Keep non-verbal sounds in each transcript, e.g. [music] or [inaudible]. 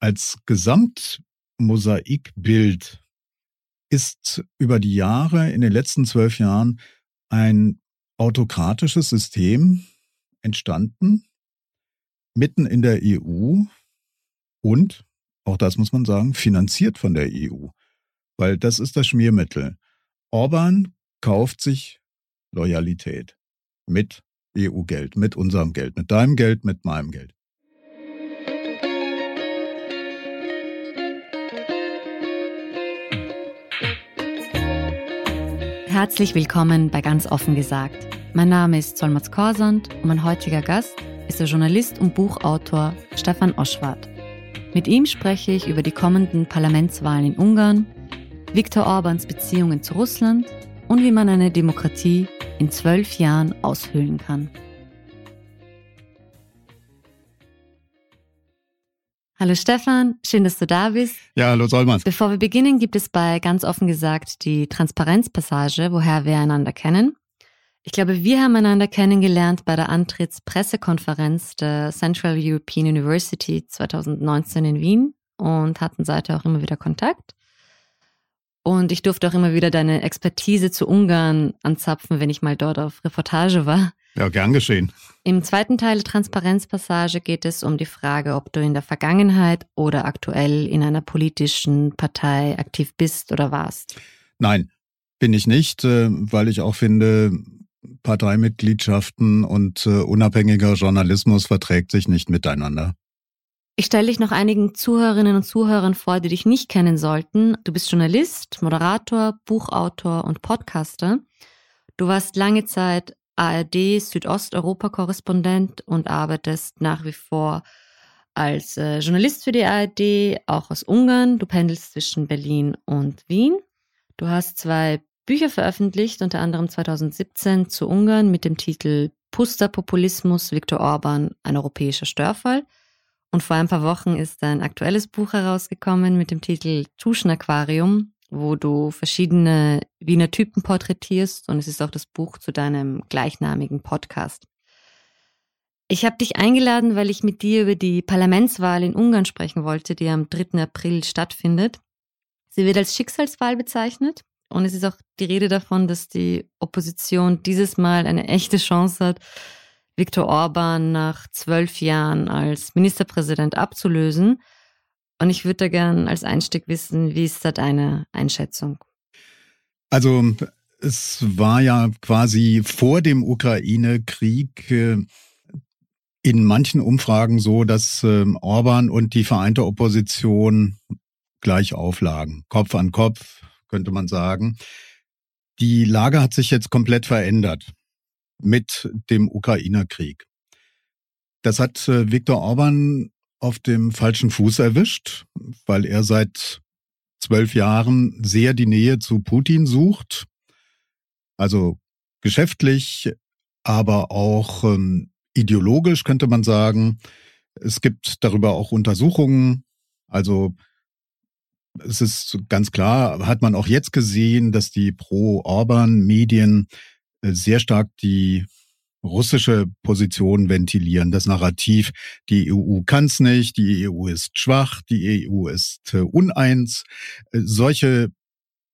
als Gesamtmosaikbild ist über die Jahre, in den letzten zwölf Jahren, ein autokratisches System entstanden, mitten in der EU und, auch das muss man sagen, finanziert von der EU. Weil das ist das Schmiermittel. Orban kauft sich Loyalität mit EU-Geld, mit unserem Geld, mit deinem Geld, mit meinem Geld. Herzlich willkommen bei Ganz offen gesagt. Mein Name ist Solmaz Korsand und mein heutiger Gast ist der Journalist und Buchautor Stefan Oschwart. Mit ihm spreche ich über die kommenden Parlamentswahlen in Ungarn, Viktor Orbans Beziehungen zu Russland und wie man eine Demokratie in zwölf Jahren aushöhlen kann. Hallo Stefan, schön, dass du da bist. Ja, hallo Solmans. Bevor wir beginnen, gibt es bei ganz offen gesagt die Transparenzpassage, woher wir einander kennen. Ich glaube, wir haben einander kennengelernt bei der Antrittspressekonferenz der Central European University 2019 in Wien und hatten seither auch immer wieder Kontakt. Und ich durfte auch immer wieder deine Expertise zu Ungarn anzapfen, wenn ich mal dort auf Reportage war. Ja, gern geschehen. Im zweiten Teil der Transparenzpassage geht es um die Frage, ob du in der Vergangenheit oder aktuell in einer politischen Partei aktiv bist oder warst. Nein, bin ich nicht, äh, weil ich auch finde, Parteimitgliedschaften und äh, unabhängiger Journalismus verträgt sich nicht miteinander. Ich stelle dich noch einigen Zuhörerinnen und Zuhörern vor, die dich nicht kennen sollten. Du bist Journalist, Moderator, Buchautor und Podcaster. Du warst lange Zeit ARD Südosteuropa-Korrespondent und arbeitest nach wie vor als äh, Journalist für die ARD, auch aus Ungarn. Du pendelst zwischen Berlin und Wien. Du hast zwei Bücher veröffentlicht, unter anderem 2017 zu Ungarn mit dem Titel Pusterpopulismus Viktor Orban, ein europäischer Störfall. Und vor ein paar Wochen ist ein aktuelles Buch herausgekommen mit dem Titel Tuschen Aquarium, wo du verschiedene Wiener Typen porträtierst und es ist auch das Buch zu deinem gleichnamigen Podcast. Ich habe dich eingeladen, weil ich mit dir über die Parlamentswahl in Ungarn sprechen wollte, die am 3. April stattfindet. Sie wird als Schicksalswahl bezeichnet und es ist auch die Rede davon, dass die Opposition dieses Mal eine echte Chance hat, Viktor Orban nach zwölf Jahren als Ministerpräsident abzulösen. Und ich würde da gern als Einstieg wissen, wie ist da deine Einschätzung? Also es war ja quasi vor dem Ukraine-Krieg äh, in manchen Umfragen so, dass ähm, Orban und die vereinte Opposition gleich auflagen. Kopf an Kopf, könnte man sagen. Die Lage hat sich jetzt komplett verändert mit dem Ukrainer-Krieg. Das hat äh, Viktor Orban auf dem falschen Fuß erwischt, weil er seit zwölf Jahren sehr die Nähe zu Putin sucht. Also geschäftlich, aber auch ähm, ideologisch könnte man sagen. Es gibt darüber auch Untersuchungen. Also es ist ganz klar, hat man auch jetzt gesehen, dass die Pro-Orban-Medien äh, sehr stark die russische Position ventilieren, das Narrativ, die EU kann es nicht, die EU ist schwach, die EU ist äh, uneins. Äh, solche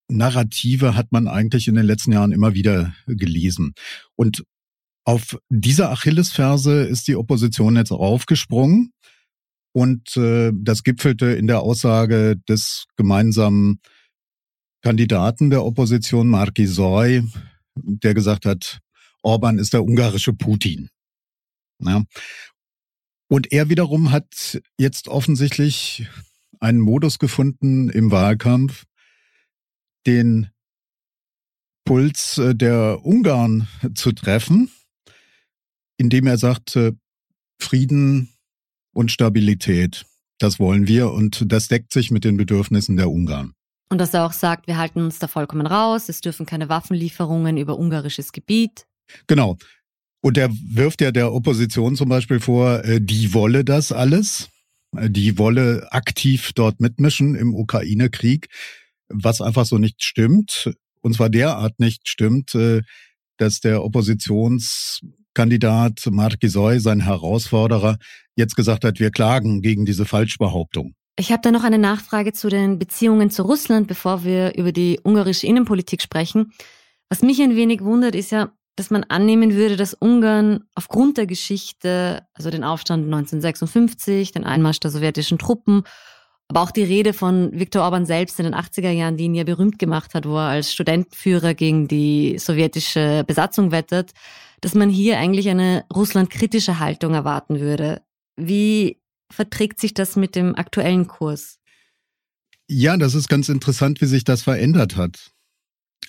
Narrative hat man eigentlich in den letzten Jahren immer wieder gelesen. Und auf dieser Achillesferse ist die Opposition jetzt aufgesprungen. Und äh, das gipfelte in der Aussage des gemeinsamen Kandidaten der Opposition, Marki Soy, der gesagt hat, Orban ist der ungarische Putin. Ja. Und er wiederum hat jetzt offensichtlich einen Modus gefunden im Wahlkampf, den Puls äh, der Ungarn zu treffen, indem er sagt, Frieden und Stabilität, das wollen wir und das deckt sich mit den Bedürfnissen der Ungarn. Und dass er auch sagt, wir halten uns da vollkommen raus, es dürfen keine Waffenlieferungen über ungarisches Gebiet. Genau. Und er wirft ja der Opposition zum Beispiel vor, äh, die wolle das alles. Äh, die wolle aktiv dort mitmischen im Ukraine-Krieg, was einfach so nicht stimmt. Und zwar derart nicht stimmt, äh, dass der Oppositionskandidat Mark Gisoy, sein Herausforderer, jetzt gesagt hat, wir klagen gegen diese Falschbehauptung. Ich habe da noch eine Nachfrage zu den Beziehungen zu Russland, bevor wir über die ungarische Innenpolitik sprechen. Was mich ein wenig wundert, ist ja, dass man annehmen würde, dass Ungarn aufgrund der Geschichte, also den Aufstand 1956, den Einmarsch der sowjetischen Truppen, aber auch die Rede von Viktor Orban selbst in den 80er Jahren, die ihn ja berühmt gemacht hat, wo er als Studentenführer gegen die sowjetische Besatzung wettert, dass man hier eigentlich eine russlandkritische Haltung erwarten würde. Wie verträgt sich das mit dem aktuellen Kurs? Ja, das ist ganz interessant, wie sich das verändert hat.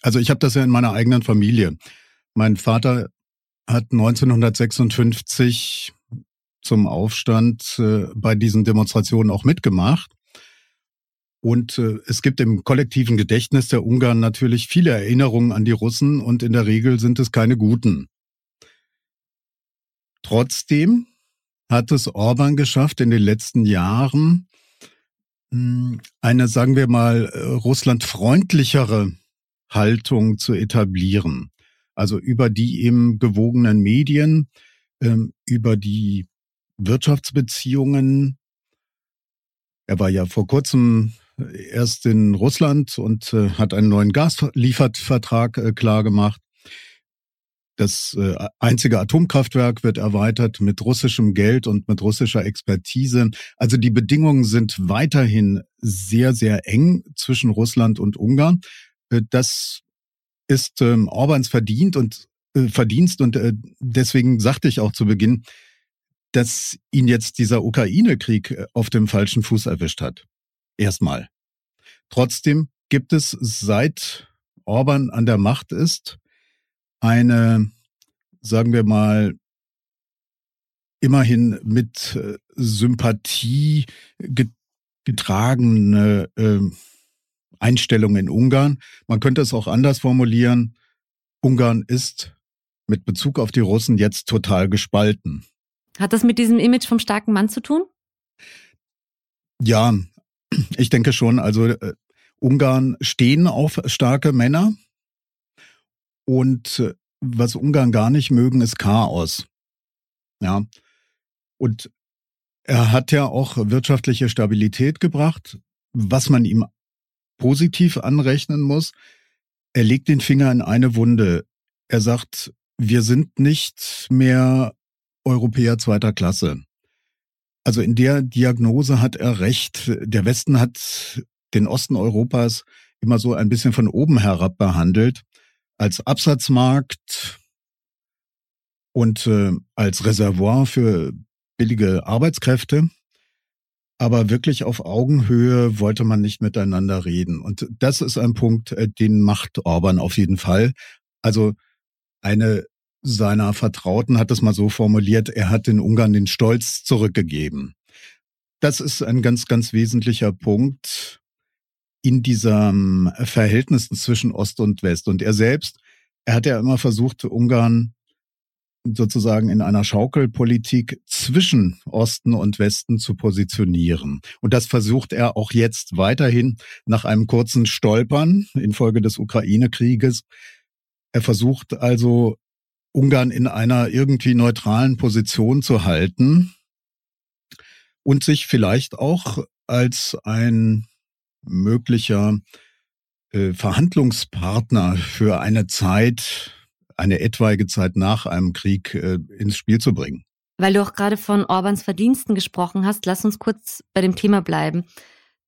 Also ich habe das ja in meiner eigenen Familie. Mein Vater hat 1956 zum Aufstand äh, bei diesen Demonstrationen auch mitgemacht. Und äh, es gibt im kollektiven Gedächtnis der Ungarn natürlich viele Erinnerungen an die Russen und in der Regel sind es keine guten. Trotzdem hat es Orban geschafft, in den letzten Jahren hm, eine, sagen wir mal, äh, russlandfreundlichere Haltung zu etablieren. Also über die eben gewogenen Medien, ähm, über die Wirtschaftsbeziehungen. Er war ja vor kurzem erst in Russland und äh, hat einen neuen Gasliefervertrag äh, klargemacht. Das äh, einzige Atomkraftwerk wird erweitert mit russischem Geld und mit russischer Expertise. Also die Bedingungen sind weiterhin sehr, sehr eng zwischen Russland und Ungarn. Äh, das ist ähm, Orbans verdient und äh, Verdienst und äh, deswegen sagte ich auch zu Beginn, dass ihn jetzt dieser Ukraine-Krieg äh, auf dem falschen Fuß erwischt hat. Erstmal. Trotzdem gibt es seit Orban an der Macht ist, eine, sagen wir mal, immerhin mit äh, Sympathie getragene äh, Einstellung in Ungarn. Man könnte es auch anders formulieren. Ungarn ist mit Bezug auf die Russen jetzt total gespalten. Hat das mit diesem Image vom starken Mann zu tun? Ja, ich denke schon. Also äh, Ungarn stehen auf starke Männer. Und äh, was Ungarn gar nicht mögen, ist Chaos. Ja. Und er hat ja auch wirtschaftliche Stabilität gebracht, was man ihm positiv anrechnen muss. Er legt den Finger in eine Wunde. Er sagt, wir sind nicht mehr Europäer zweiter Klasse. Also in der Diagnose hat er recht. Der Westen hat den Osten Europas immer so ein bisschen von oben herab behandelt als Absatzmarkt und äh, als Reservoir für billige Arbeitskräfte. Aber wirklich auf Augenhöhe wollte man nicht miteinander reden. Und das ist ein Punkt, äh, den macht Orban auf jeden Fall. Also eine seiner Vertrauten hat es mal so formuliert, er hat den Ungarn den Stolz zurückgegeben. Das ist ein ganz, ganz wesentlicher Punkt in diesem Verhältnis zwischen Ost und West. Und er selbst, er hat ja immer versucht, Ungarn sozusagen in einer Schaukelpolitik zwischen Osten und Westen zu positionieren. Und das versucht er auch jetzt weiterhin nach einem kurzen Stolpern infolge des Ukraine-Krieges. Er versucht also Ungarn in einer irgendwie neutralen Position zu halten und sich vielleicht auch als ein möglicher äh, Verhandlungspartner für eine Zeit, eine etwaige Zeit nach einem Krieg äh, ins Spiel zu bringen. Weil du auch gerade von Orbans Verdiensten gesprochen hast, lass uns kurz bei dem Thema bleiben.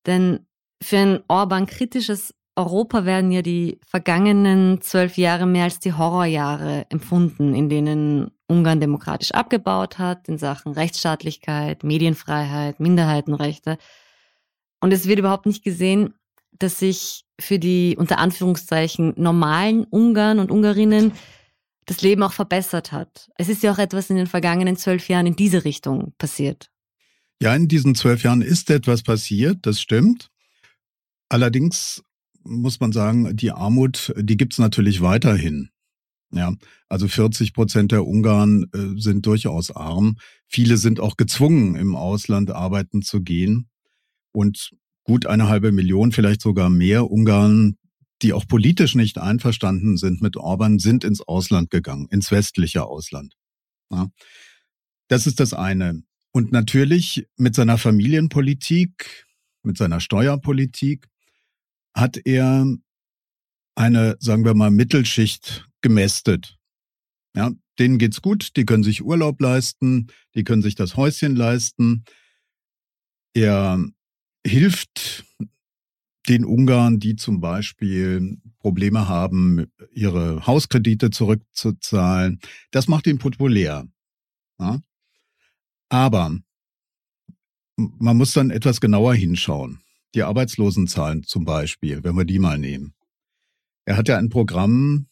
Denn für ein Orban kritisches Europa werden ja die vergangenen zwölf Jahre mehr als die Horrorjahre empfunden, in denen Ungarn demokratisch abgebaut hat in Sachen Rechtsstaatlichkeit, Medienfreiheit, Minderheitenrechte. Und es wird überhaupt nicht gesehen, dass sich für die unter Anführungszeichen normalen Ungarn und Ungarinnen das Leben auch verbessert hat. Es ist ja auch etwas in den vergangenen zwölf Jahren in diese Richtung passiert. Ja, in diesen zwölf Jahren ist etwas passiert, das stimmt. Allerdings muss man sagen, die Armut, die gibt's natürlich weiterhin. Ja, also 40 Prozent der Ungarn äh, sind durchaus arm. Viele sind auch gezwungen, im Ausland arbeiten zu gehen. Und gut eine halbe Million, vielleicht sogar mehr Ungarn, die auch politisch nicht einverstanden sind mit Orban, sind ins Ausland gegangen, ins westliche Ausland. Ja, das ist das eine. Und natürlich mit seiner Familienpolitik mit seiner Steuerpolitik, hat er eine, sagen wir mal, Mittelschicht gemästet. Ja, denen geht's gut, die können sich Urlaub leisten, die können sich das Häuschen leisten. Er hilft den Ungarn, die zum Beispiel Probleme haben, ihre Hauskredite zurückzuzahlen. Das macht ihn populär. Ja? Aber man muss dann etwas genauer hinschauen. Die Arbeitslosenzahlen zum Beispiel, wenn wir die mal nehmen. Er hat ja ein Programm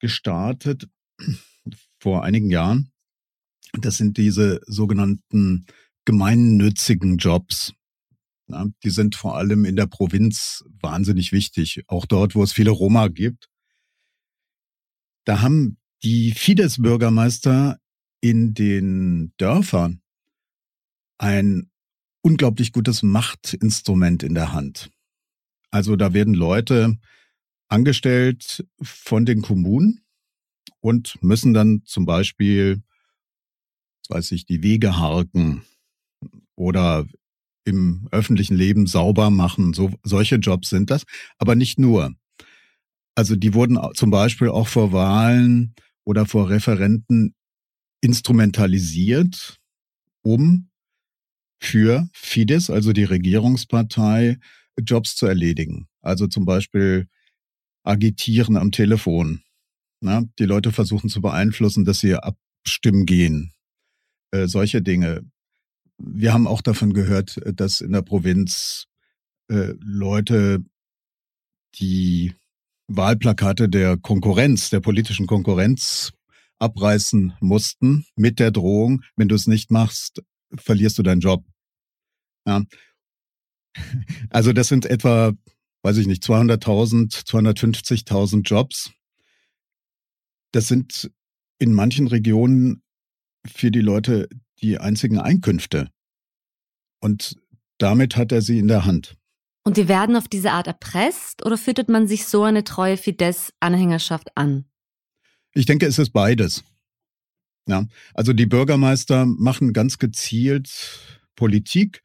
gestartet [clears throat] vor einigen Jahren. Das sind diese sogenannten gemeinnützigen Jobs. Ja, die sind vor allem in der Provinz wahnsinnig wichtig, auch dort, wo es viele Roma gibt. Da haben die Fidesz-Bürgermeister in den Dörfern ein unglaublich gutes Machtinstrument in der Hand. Also da werden Leute angestellt von den Kommunen und müssen dann zum Beispiel, weiß ich, die Wege harken oder im öffentlichen Leben sauber machen. So, solche Jobs sind das, aber nicht nur. Also die wurden zum Beispiel auch vor Wahlen oder vor Referenten instrumentalisiert, um für Fidesz, also die Regierungspartei, Jobs zu erledigen. Also zum Beispiel agitieren am Telefon. Na, die Leute versuchen zu beeinflussen, dass sie abstimmen gehen. Äh, solche Dinge. Wir haben auch davon gehört, dass in der Provinz äh, Leute die Wahlplakate der Konkurrenz, der politischen Konkurrenz abreißen mussten mit der Drohung, wenn du es nicht machst, verlierst du deinen Job. Ja. [laughs] Also das sind etwa, weiß ich nicht, 200.000, 250.000 Jobs. Das sind in manchen Regionen für die Leute die einzigen Einkünfte. Und damit hat er sie in der Hand. Und die werden auf diese Art erpresst oder füttert man sich so eine treue Fidesz-Anhängerschaft an? Ich denke, es ist beides. Ja, also die Bürgermeister machen ganz gezielt Politik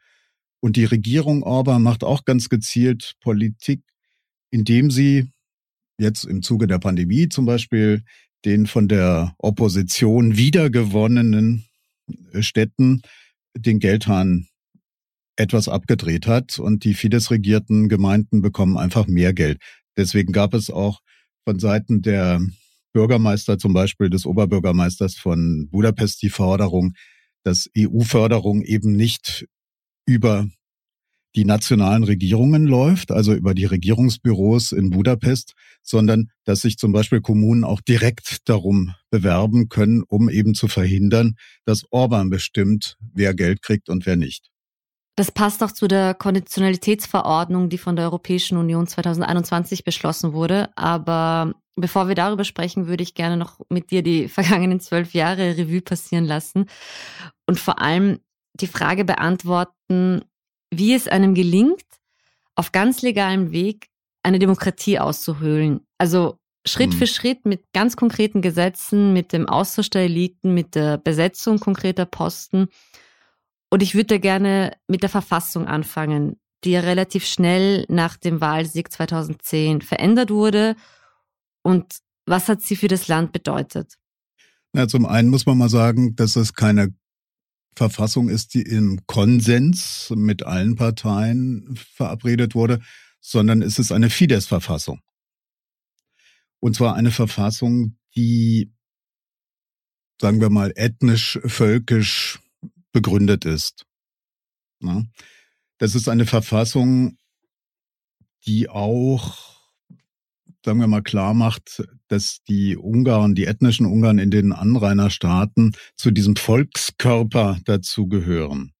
und die Regierung Orban macht auch ganz gezielt Politik, indem sie jetzt im Zuge der Pandemie zum Beispiel den von der Opposition wiedergewonnenen Städten den Geldhahn etwas abgedreht hat und die Fidesz-regierten Gemeinden bekommen einfach mehr Geld. Deswegen gab es auch von Seiten der Bürgermeister, zum Beispiel des Oberbürgermeisters von Budapest, die Forderung, dass EU-Förderung eben nicht über die nationalen Regierungen läuft, also über die Regierungsbüros in Budapest, sondern dass sich zum Beispiel Kommunen auch direkt darum bewerben können, um eben zu verhindern, dass Orban bestimmt, wer Geld kriegt und wer nicht. Das passt auch zu der Konditionalitätsverordnung, die von der Europäischen Union 2021 beschlossen wurde. Aber bevor wir darüber sprechen, würde ich gerne noch mit dir die [laughs] vergangenen zwölf Jahre Revue passieren lassen und vor allem die Frage beantworten, wie es einem gelingt, auf ganz legalem Weg eine Demokratie auszuhöhlen. Also Schritt mhm. für Schritt mit ganz konkreten Gesetzen, mit dem Austausch der Eliten, mit der Besetzung konkreter Posten. Und ich würde gerne mit der Verfassung anfangen, die ja relativ schnell nach dem Wahlsieg 2010 verändert wurde. Und was hat sie für das Land bedeutet? Na, zum einen muss man mal sagen, dass es keine Verfassung ist, die im Konsens mit allen Parteien verabredet wurde, sondern es ist eine Fidesz-Verfassung. Und zwar eine Verfassung, die, sagen wir mal, ethnisch, völkisch begründet ist. Das ist eine Verfassung, die auch sagen wir mal, klar macht, dass die Ungarn, die ethnischen Ungarn in den Anrainerstaaten zu diesem Volkskörper dazugehören.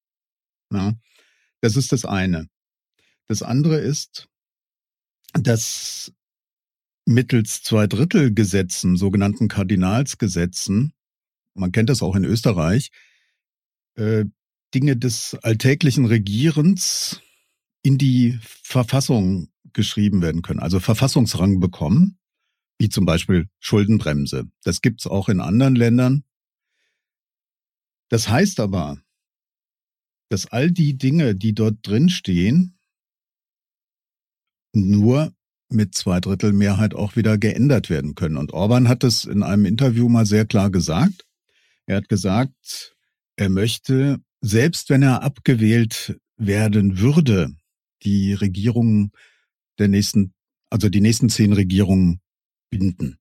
Ja, das ist das eine. Das andere ist, dass mittels Zweidrittelgesetzen, sogenannten Kardinalsgesetzen, man kennt das auch in Österreich, äh, Dinge des alltäglichen Regierens in die Verfassung geschrieben werden können, also Verfassungsrang bekommen, wie zum Beispiel Schuldenbremse. Das gibt's auch in anderen Ländern. Das heißt aber, dass all die Dinge, die dort drin stehen, nur mit Zweidrittelmehrheit auch wieder geändert werden können. Und Orban hat es in einem Interview mal sehr klar gesagt. Er hat gesagt, er möchte, selbst wenn er abgewählt werden würde, die Regierung der nächsten, also die nächsten zehn Regierungen binden.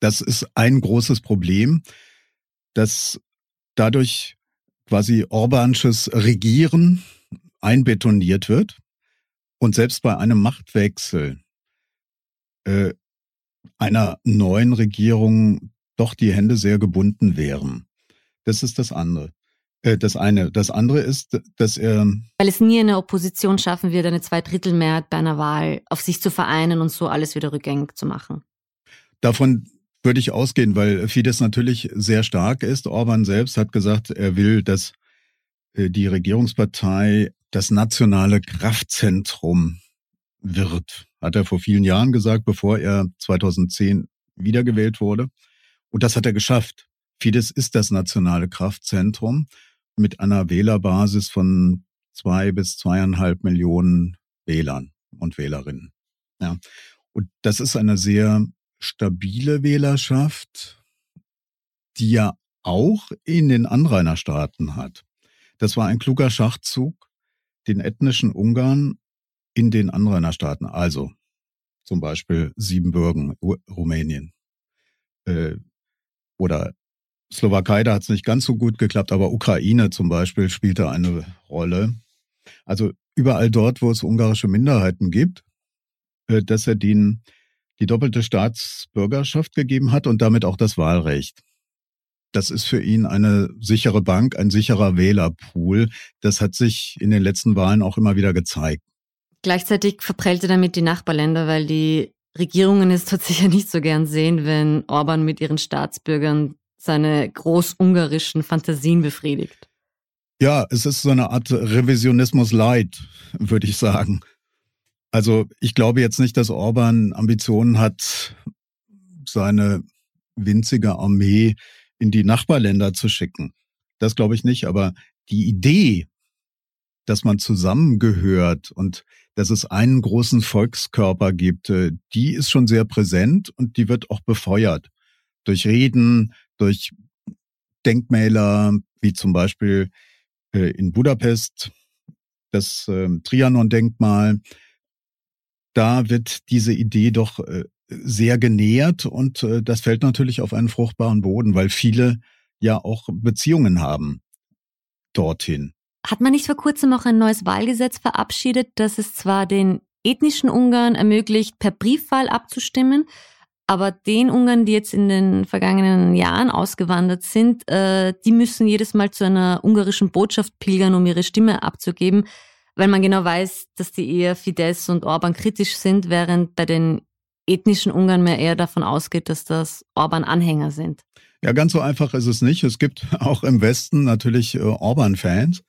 Das ist ein großes Problem, dass dadurch quasi Orbansches Regieren einbetoniert wird und selbst bei einem Machtwechsel äh, einer neuen Regierung doch die Hände sehr gebunden wären. Das ist das andere. Äh, das eine. Das andere ist, dass er. Weil es nie eine Opposition schaffen wird, eine Zweidrittelmehrheit bei einer Wahl auf sich zu vereinen und so alles wieder rückgängig zu machen. Davon würde ich ausgehen, weil Fidesz natürlich sehr stark ist. Orban selbst hat gesagt, er will, dass äh, die Regierungspartei das nationale Kraftzentrum wird. Hat er vor vielen Jahren gesagt, bevor er 2010 wiedergewählt wurde. Und das hat er geschafft. Fidesz ist das nationale Kraftzentrum mit einer Wählerbasis von zwei bis zweieinhalb Millionen Wählern und Wählerinnen. Ja. Und das ist eine sehr stabile Wählerschaft, die ja auch in den Anrainerstaaten hat. Das war ein kluger Schachzug, den ethnischen Ungarn in den Anrainerstaaten, also zum Beispiel Siebenbürgen, Rumänien äh, oder Slowakei, da hat es nicht ganz so gut geklappt, aber Ukraine zum Beispiel spielte eine Rolle. Also überall dort, wo es ungarische Minderheiten gibt, äh, dass er denen die doppelte Staatsbürgerschaft gegeben hat und damit auch das Wahlrecht. Das ist für ihn eine sichere Bank, ein sicherer Wählerpool. Das hat sich in den letzten Wahlen auch immer wieder gezeigt. Gleichzeitig verprellt er damit die Nachbarländer, weil die Regierungen es [laughs] sicher nicht so gern sehen, wenn Orban mit ihren Staatsbürgern seine großungarischen Fantasien befriedigt. Ja, es ist so eine Art Revisionismus light, würde ich sagen. Also ich glaube jetzt nicht, dass Orban Ambitionen hat, seine winzige Armee in die Nachbarländer zu schicken. Das glaube ich nicht, aber die Idee, dass man zusammengehört und dass es einen großen Volkskörper gibt, äh, die ist schon sehr präsent und die wird auch befeuert durch Reden, durch Denkmäler, wie zum Beispiel äh, in Budapest das ähm, Trianon-Denkmal. Da wird diese Idee doch äh, sehr genährt und äh, das fällt natürlich auf einen fruchtbaren Boden, weil viele ja auch Beziehungen haben dorthin. Hat man nicht vor kurzem auch ein neues Wahlgesetz verabschiedet, das es zwar den ethnischen Ungarn ermöglicht, per Briefwahl abzustimmen, aber den Ungarn, die jetzt in den vergangenen Jahren ausgewandert sind, äh, die müssen jedes Mal zu einer ungarischen Botschaft pilgern, um ihre Stimme abzugeben, weil man genau weiß, dass die eher Fidesz und Orban kritisch sind, während bei den ethnischen Ungarn mehr eher davon ausgeht, dass das Orban-Anhänger sind. Ja, ganz so einfach ist es nicht. Es gibt [laughs] auch im Westen natürlich äh, Orban-Fans.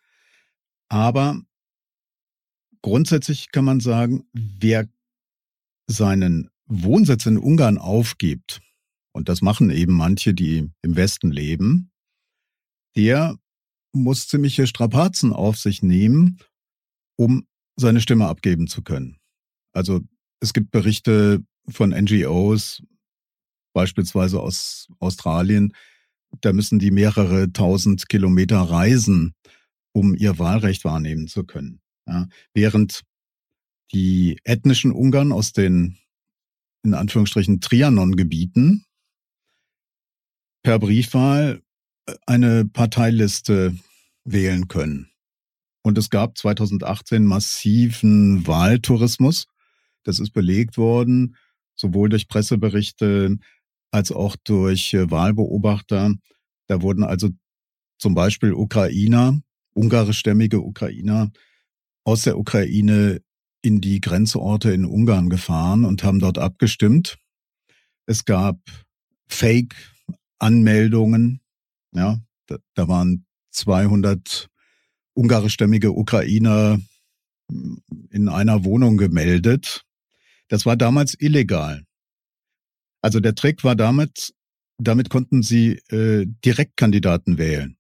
Aber grundsätzlich kann man sagen, wer seinen Wohnsitz in Ungarn aufgibt, und das machen eben manche, die im Westen leben, der muss ziemliche Strapazen auf sich nehmen, um seine Stimme abgeben zu können. Also es gibt Berichte von NGOs, beispielsweise aus Australien, da müssen die mehrere tausend Kilometer reisen, um ihr Wahlrecht wahrnehmen zu können. Ja, während die ethnischen Ungarn aus den in Anführungsstrichen Trianon-Gebieten per Briefwahl äh, eine Parteiliste wählen können. Und es gab 2018 massiven Wahltourismus. Das ist belegt worden, sowohl durch Presseberichte als auch durch äh, Wahlbeobachter. Da wurden also zum Beispiel Ukrainer, ungarischstämmige Ukrainer aus der Ukraine in die Grenzorte in Ungarn gefahren und haben dort abgestimmt. Es gab Fake-Anmeldungen. Ja, da, da waren 200 ungarischstämmige Ukrainer hm, in einer Wohnung gemeldet. Das war damals illegal. Also der Trick war damit, damit konnten sie äh, Direktkandidaten wählen,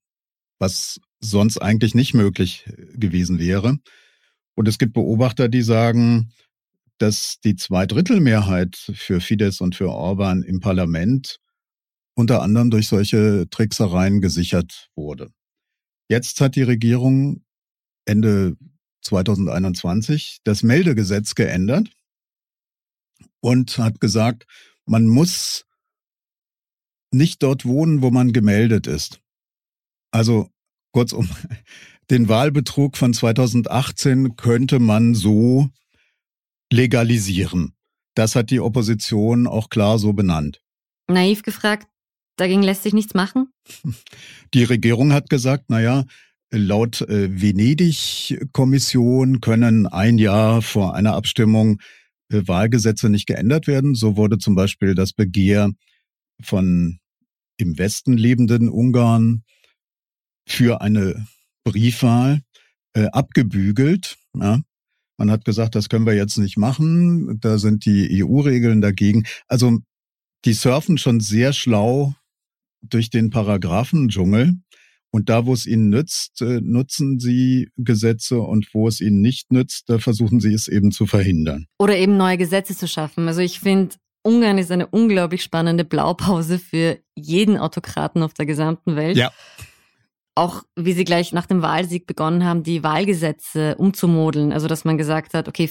was sonst eigentlich nicht möglich äh, gewesen wäre. Und es gibt Beobachter, die sagen, dass die Zweidrittelmehrheit für Fidesz und für Orban im Parlament unter anderem durch solche Tricksereien gesichert wurde. Jetzt hat die Regierung Ende 2021 das Meldegesetz geändert und hat gesagt, man muss nicht dort wohnen, wo man gemeldet ist. Also kurzum, den Wahlbetrug von 2018 könnte man so legalisieren. Das hat die Opposition auch klar so benannt. Naiv gefragt, dagegen lässt sich nichts machen? [laughs] Die Regierung hat gesagt, na ja, laut äh, Venedig-Kommission können ein Jahr vor einer Abstimmung äh, Wahlgesetze nicht geändert werden. So wurde zum Beispiel das Begehr von im Westen lebenden Ungarn für eine Briefwahl äh, abgebügelt. Ja. Man hat gesagt, das können wir jetzt nicht machen. Da sind die EU-Regeln dagegen. Also die surfen schon sehr schlau durch den Paragraphendschungel. Und da, wo es ihnen nützt, äh, nutzen sie Gesetze und wo es ihnen nicht nützt, da versuchen sie es eben zu verhindern. Oder eben neue Gesetze zu schaffen. Also ich finde, Ungarn ist eine unglaublich spannende Blaupause für jeden Autokraten auf der gesamten Welt. Ja. Auch wie sie gleich nach dem Wahlsieg begonnen haben, die Wahlgesetze umzumodeln. Also dass man gesagt hat, okay,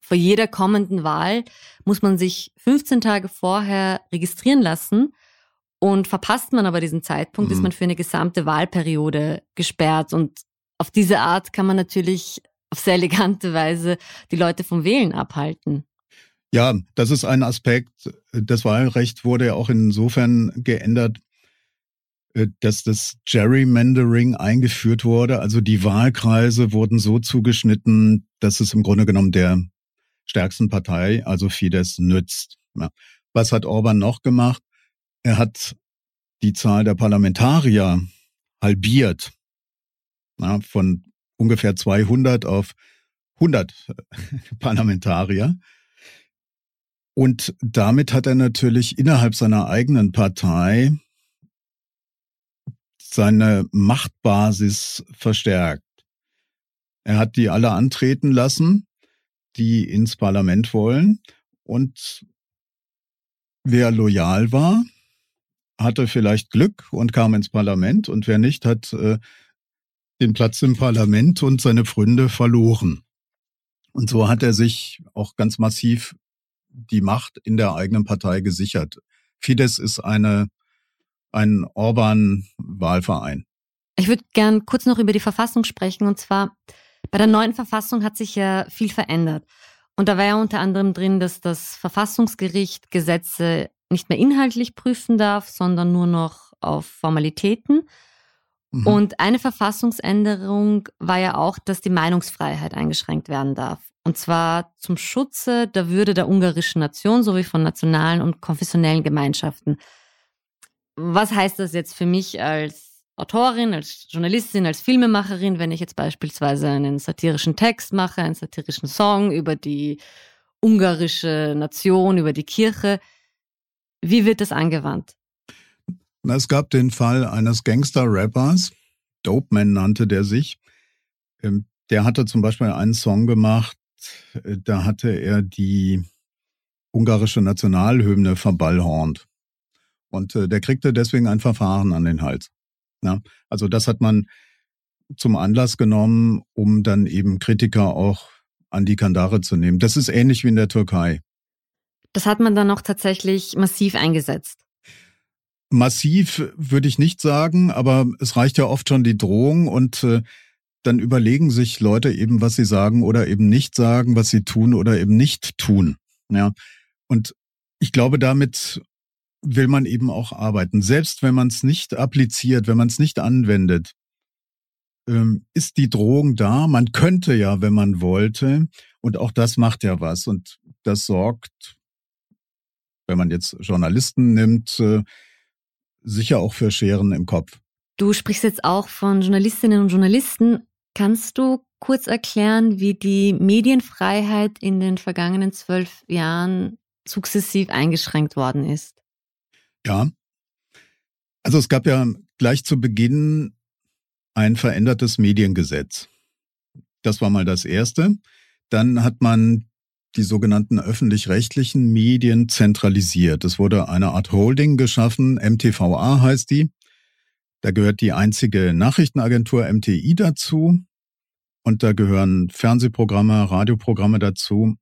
vor jeder kommenden Wahl muss man sich 15 Tage vorher registrieren lassen und verpasst man aber diesen Zeitpunkt, mhm. ist man für eine gesamte Wahlperiode gesperrt. Und auf diese Art kann man natürlich auf sehr elegante Weise die Leute vom Wählen abhalten. Ja, das ist ein Aspekt. Das Wahlrecht wurde ja auch insofern geändert, dass das Gerrymandering eingeführt wurde. Also die Wahlkreise wurden so zugeschnitten, dass es im Grunde genommen der stärksten Partei, also Fidesz, nützt. Was hat Orban noch gemacht? Er hat die Zahl der Parlamentarier halbiert, ja, von ungefähr 200 auf 100 [laughs] Parlamentarier. Und damit hat er natürlich innerhalb seiner eigenen Partei seine Machtbasis verstärkt. Er hat die alle antreten lassen, die ins Parlament wollen. Und wer loyal war, hatte vielleicht Glück und kam ins Parlament und wer nicht, hat äh, den Platz im Parlament und seine Freunde verloren. Und so hat er sich auch ganz massiv die Macht in der eigenen Partei gesichert. Fidesz ist eine, ein Orban-Wahlverein. Ich würde gern kurz noch über die Verfassung sprechen. Und zwar, bei der neuen Verfassung hat sich ja viel verändert. Und da war ja unter anderem drin, dass das Verfassungsgericht Gesetze nicht mehr inhaltlich prüfen darf, sondern nur noch auf Formalitäten. Mhm. Und eine Verfassungsänderung war ja auch, dass die Meinungsfreiheit eingeschränkt werden darf. Und zwar zum Schutze der Würde der ungarischen Nation sowie von nationalen und konfessionellen Gemeinschaften. Was heißt das jetzt für mich als Autorin, als Journalistin, als Filmemacherin, wenn ich jetzt beispielsweise einen satirischen Text mache, einen satirischen Song über die ungarische Nation, über die Kirche? Wie wird das angewandt? Es gab den Fall eines Gangster-Rappers, Dope Man nannte der sich. Ähm, der hatte zum Beispiel einen Song gemacht, äh, da hatte er die ungarische Nationalhymne verballhornt. Und äh, der kriegte deswegen ein Verfahren an den Hals. Ja, also das hat man zum Anlass genommen, um dann eben Kritiker auch an die Kandare zu nehmen. Das ist ähnlich wie in der Türkei. Das hat man dann auch tatsächlich massiv eingesetzt. Massiv würde ich nicht sagen, aber es reicht ja oft schon die Drohung und äh, dann überlegen sich Leute eben, was sie sagen oder eben nicht sagen, was sie tun oder eben nicht tun. Ja. Und ich glaube, damit will man eben auch arbeiten. Selbst wenn man es nicht appliziert, wenn man es nicht anwendet, ähm, ist die Drohung da. Man könnte ja, wenn man wollte. Und auch das macht ja was. Und das sorgt wenn man jetzt Journalisten nimmt, äh, sicher auch für Scheren im Kopf. Du sprichst jetzt auch von Journalistinnen und Journalisten. Kannst du kurz erklären, wie die Medienfreiheit in den vergangenen zwölf Jahren sukzessiv eingeschränkt worden ist? Ja. Also es gab ja gleich zu Beginn ein verändertes Mediengesetz. Das war mal das Erste. Dann hat man die sogenannten öffentlich-rechtlichen Medien zentralisiert. Es wurde eine Art Holding geschaffen, MTVA heißt die. Da gehört die einzige Nachrichtenagentur MTI dazu und da gehören Fernsehprogramme, Radioprogramme dazu.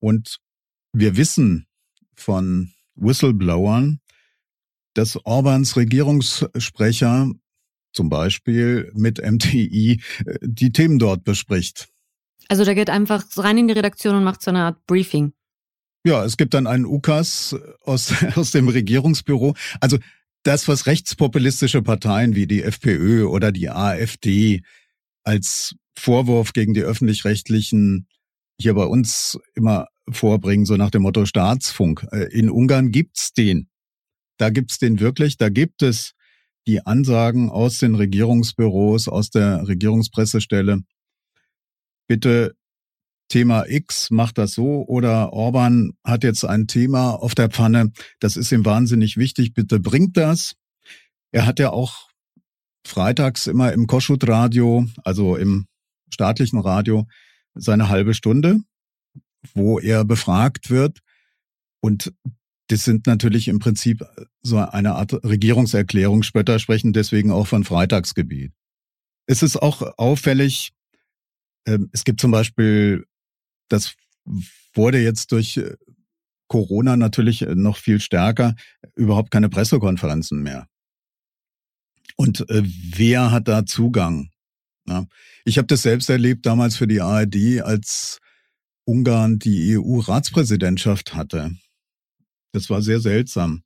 Und wir wissen von Whistleblowern, dass Orbans Regierungssprecher zum Beispiel mit MTI äh, die Themen dort bespricht. Also der geht einfach rein in die Redaktion und macht so eine Art Briefing. Ja, es gibt dann einen UKAS aus, [laughs] aus dem Regierungsbüro. Also das, was rechtspopulistische Parteien wie die FPÖ oder die AfD als Vorwurf gegen die öffentlich-rechtlichen hier bei uns immer vorbringen, so nach dem Motto Staatsfunk. Äh, in Ungarn gibt's den. Da gibt's den wirklich. Da gibt es die Ansagen aus den Regierungsbüros, aus der Regierungspressestelle. Bitte Thema X macht das so oder Orban hat jetzt ein Thema auf der Pfanne. Das ist ihm wahnsinnig wichtig. Bitte bringt das. Er hat ja auch freitags immer im Koschut-Radio, also im staatlichen Radio, seine halbe Stunde, wo er befragt wird. Und das sind natürlich im Prinzip so eine Art Regierungserklärung. Spötter sprechen deswegen auch von Freitagsgebiet. Es ist auch auffällig, ähm, es gibt zum Beispiel, das wurde jetzt durch äh, Corona natürlich noch viel stärker, überhaupt keine Pressekonferenzen mehr. Und äh, wer hat da Zugang? Ich habe das selbst erlebt damals für die ARD, als Ungarn die EU-Ratspräsidentschaft hatte. Das war sehr seltsam.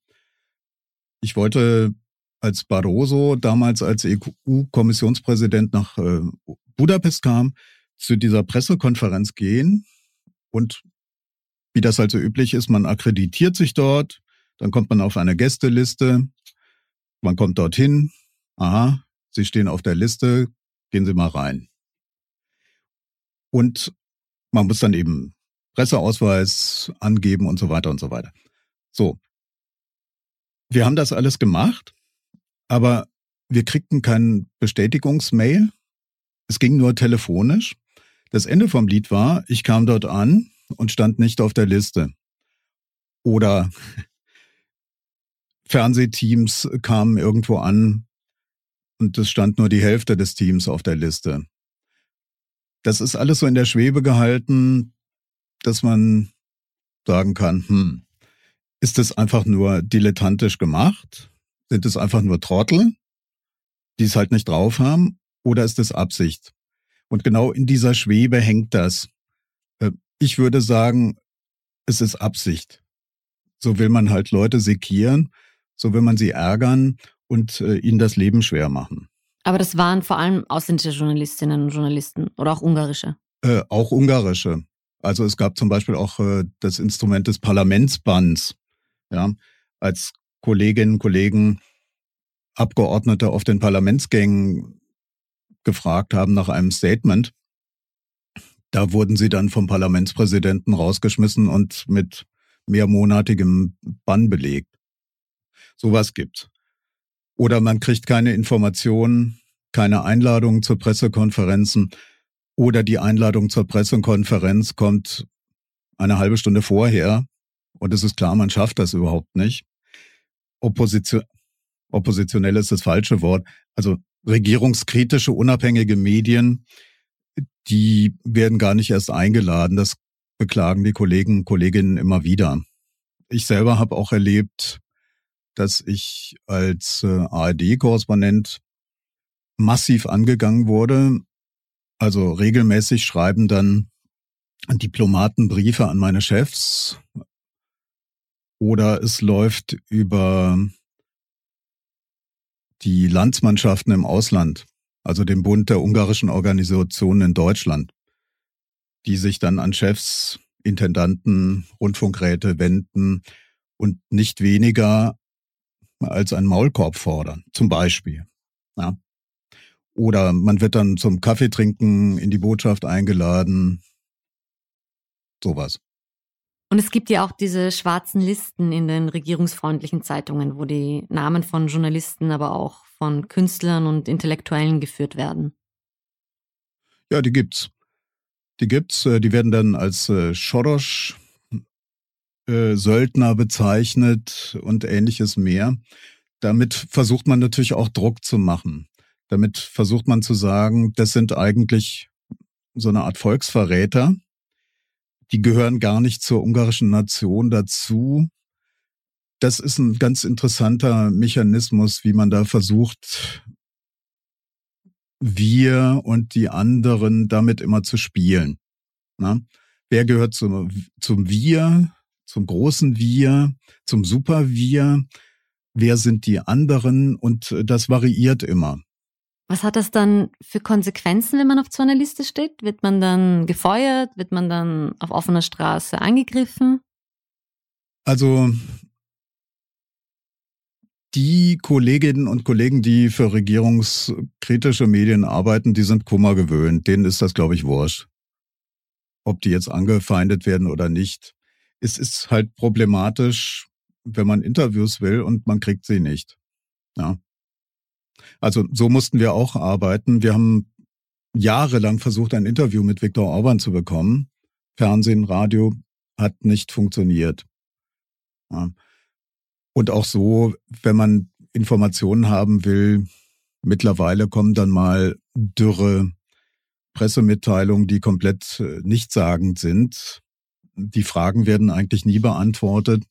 Ich wollte als Barroso damals als EU-Kommissionspräsident nach äh, Budapest kam, zu dieser Pressekonferenz gehen und wie das halt so üblich ist, man akkreditiert sich dort, dann kommt man auf eine Gästeliste, man kommt dorthin, aha, Sie stehen auf der Liste, gehen Sie mal rein. Und man muss dann eben Presseausweis angeben und so weiter und so weiter. So. Wir haben das alles gemacht, aber wir kriegten kein Bestätigungsmail. Es ging nur telefonisch. Das Ende vom Lied war, ich kam dort an und stand nicht auf der Liste. Oder [laughs] Fernsehteams kamen irgendwo an und es stand nur die Hälfte des Teams auf der Liste. Das ist alles so in der Schwebe gehalten, dass man sagen kann, hm, ist es einfach nur dilettantisch gemacht? Sind es einfach nur Trottel, die es halt nicht drauf haben? Oder ist es Absicht? Und genau in dieser Schwebe hängt das. Äh, ich würde sagen, es ist Absicht. So will man halt Leute sekieren, so will man sie ärgern und äh, ihnen das Leben schwer machen. Aber das waren vor allem ausländische Journalistinnen und Journalisten oder auch ungarische? Äh, auch ungarische. Also es gab zum Beispiel auch äh, das Instrument des Parlamentsbands. Ja, als Kolleginnen und Kollegen Abgeordnete auf den Parlamentsgängen gefragt haben nach einem Statement, da wurden sie dann vom Parlamentspräsidenten rausgeschmissen und mit mehrmonatigem Bann belegt. Sowas gibt's. Oder man kriegt keine Informationen, keine Einladungen zu Pressekonferenzen oder die Einladung zur Pressekonferenz kommt eine halbe Stunde vorher und es ist klar, man schafft das überhaupt nicht. Opposition, oppositionell ist das falsche Wort. Also regierungskritische, unabhängige Medien, die werden gar nicht erst eingeladen. Das beklagen die Kollegen und Kolleginnen immer wieder. Ich selber habe auch erlebt, dass ich als äh, ARD-Korrespondent massiv angegangen wurde. Also regelmäßig schreiben dann Diplomaten Briefe an meine Chefs oder es läuft über die Landsmannschaften im Ausland, also den Bund der ungarischen Organisationen in Deutschland, die sich dann an Chefs, Intendanten, Rundfunkräte wenden und nicht weniger als einen Maulkorb fordern, zum Beispiel. Ja. Oder man wird dann zum Kaffeetrinken in die Botschaft eingeladen. Sowas. Und es gibt ja auch diese schwarzen Listen in den regierungsfreundlichen Zeitungen, wo die Namen von Journalisten, aber auch von Künstlern und Intellektuellen geführt werden. Ja, die gibt's. Die gibt's, äh, die werden dann als äh, Schorosch äh, Söldner bezeichnet und ähnliches mehr. Damit versucht man natürlich auch Druck zu machen. Damit versucht man zu sagen, das sind eigentlich so eine Art Volksverräter. Die gehören gar nicht zur ungarischen Nation dazu. Das ist ein ganz interessanter Mechanismus, wie man da versucht, wir und die anderen damit immer zu spielen. Na? Wer gehört zum, zum Wir, zum großen Wir, zum Super-Wir? Wer sind die anderen? Und das variiert immer. Was hat das dann für Konsequenzen, wenn man auf so einer Liste steht? Wird man dann gefeuert? Wird man dann auf offener Straße angegriffen? Also die Kolleginnen und Kollegen, die für regierungskritische Medien arbeiten, die sind Kummer gewöhnt. Denen ist das, glaube ich, wurscht. Ob die jetzt angefeindet werden oder nicht. Es ist halt problematisch, wenn man Interviews will und man kriegt sie nicht. Ja. Also so mussten wir auch arbeiten. Wir haben jahrelang versucht, ein Interview mit Viktor Orban zu bekommen. Fernsehen, Radio hat nicht funktioniert. Ja. Und auch so, wenn man Informationen haben will, mittlerweile kommen dann mal dürre Pressemitteilungen, die komplett äh, nichtssagend sind. Die Fragen werden eigentlich nie beantwortet.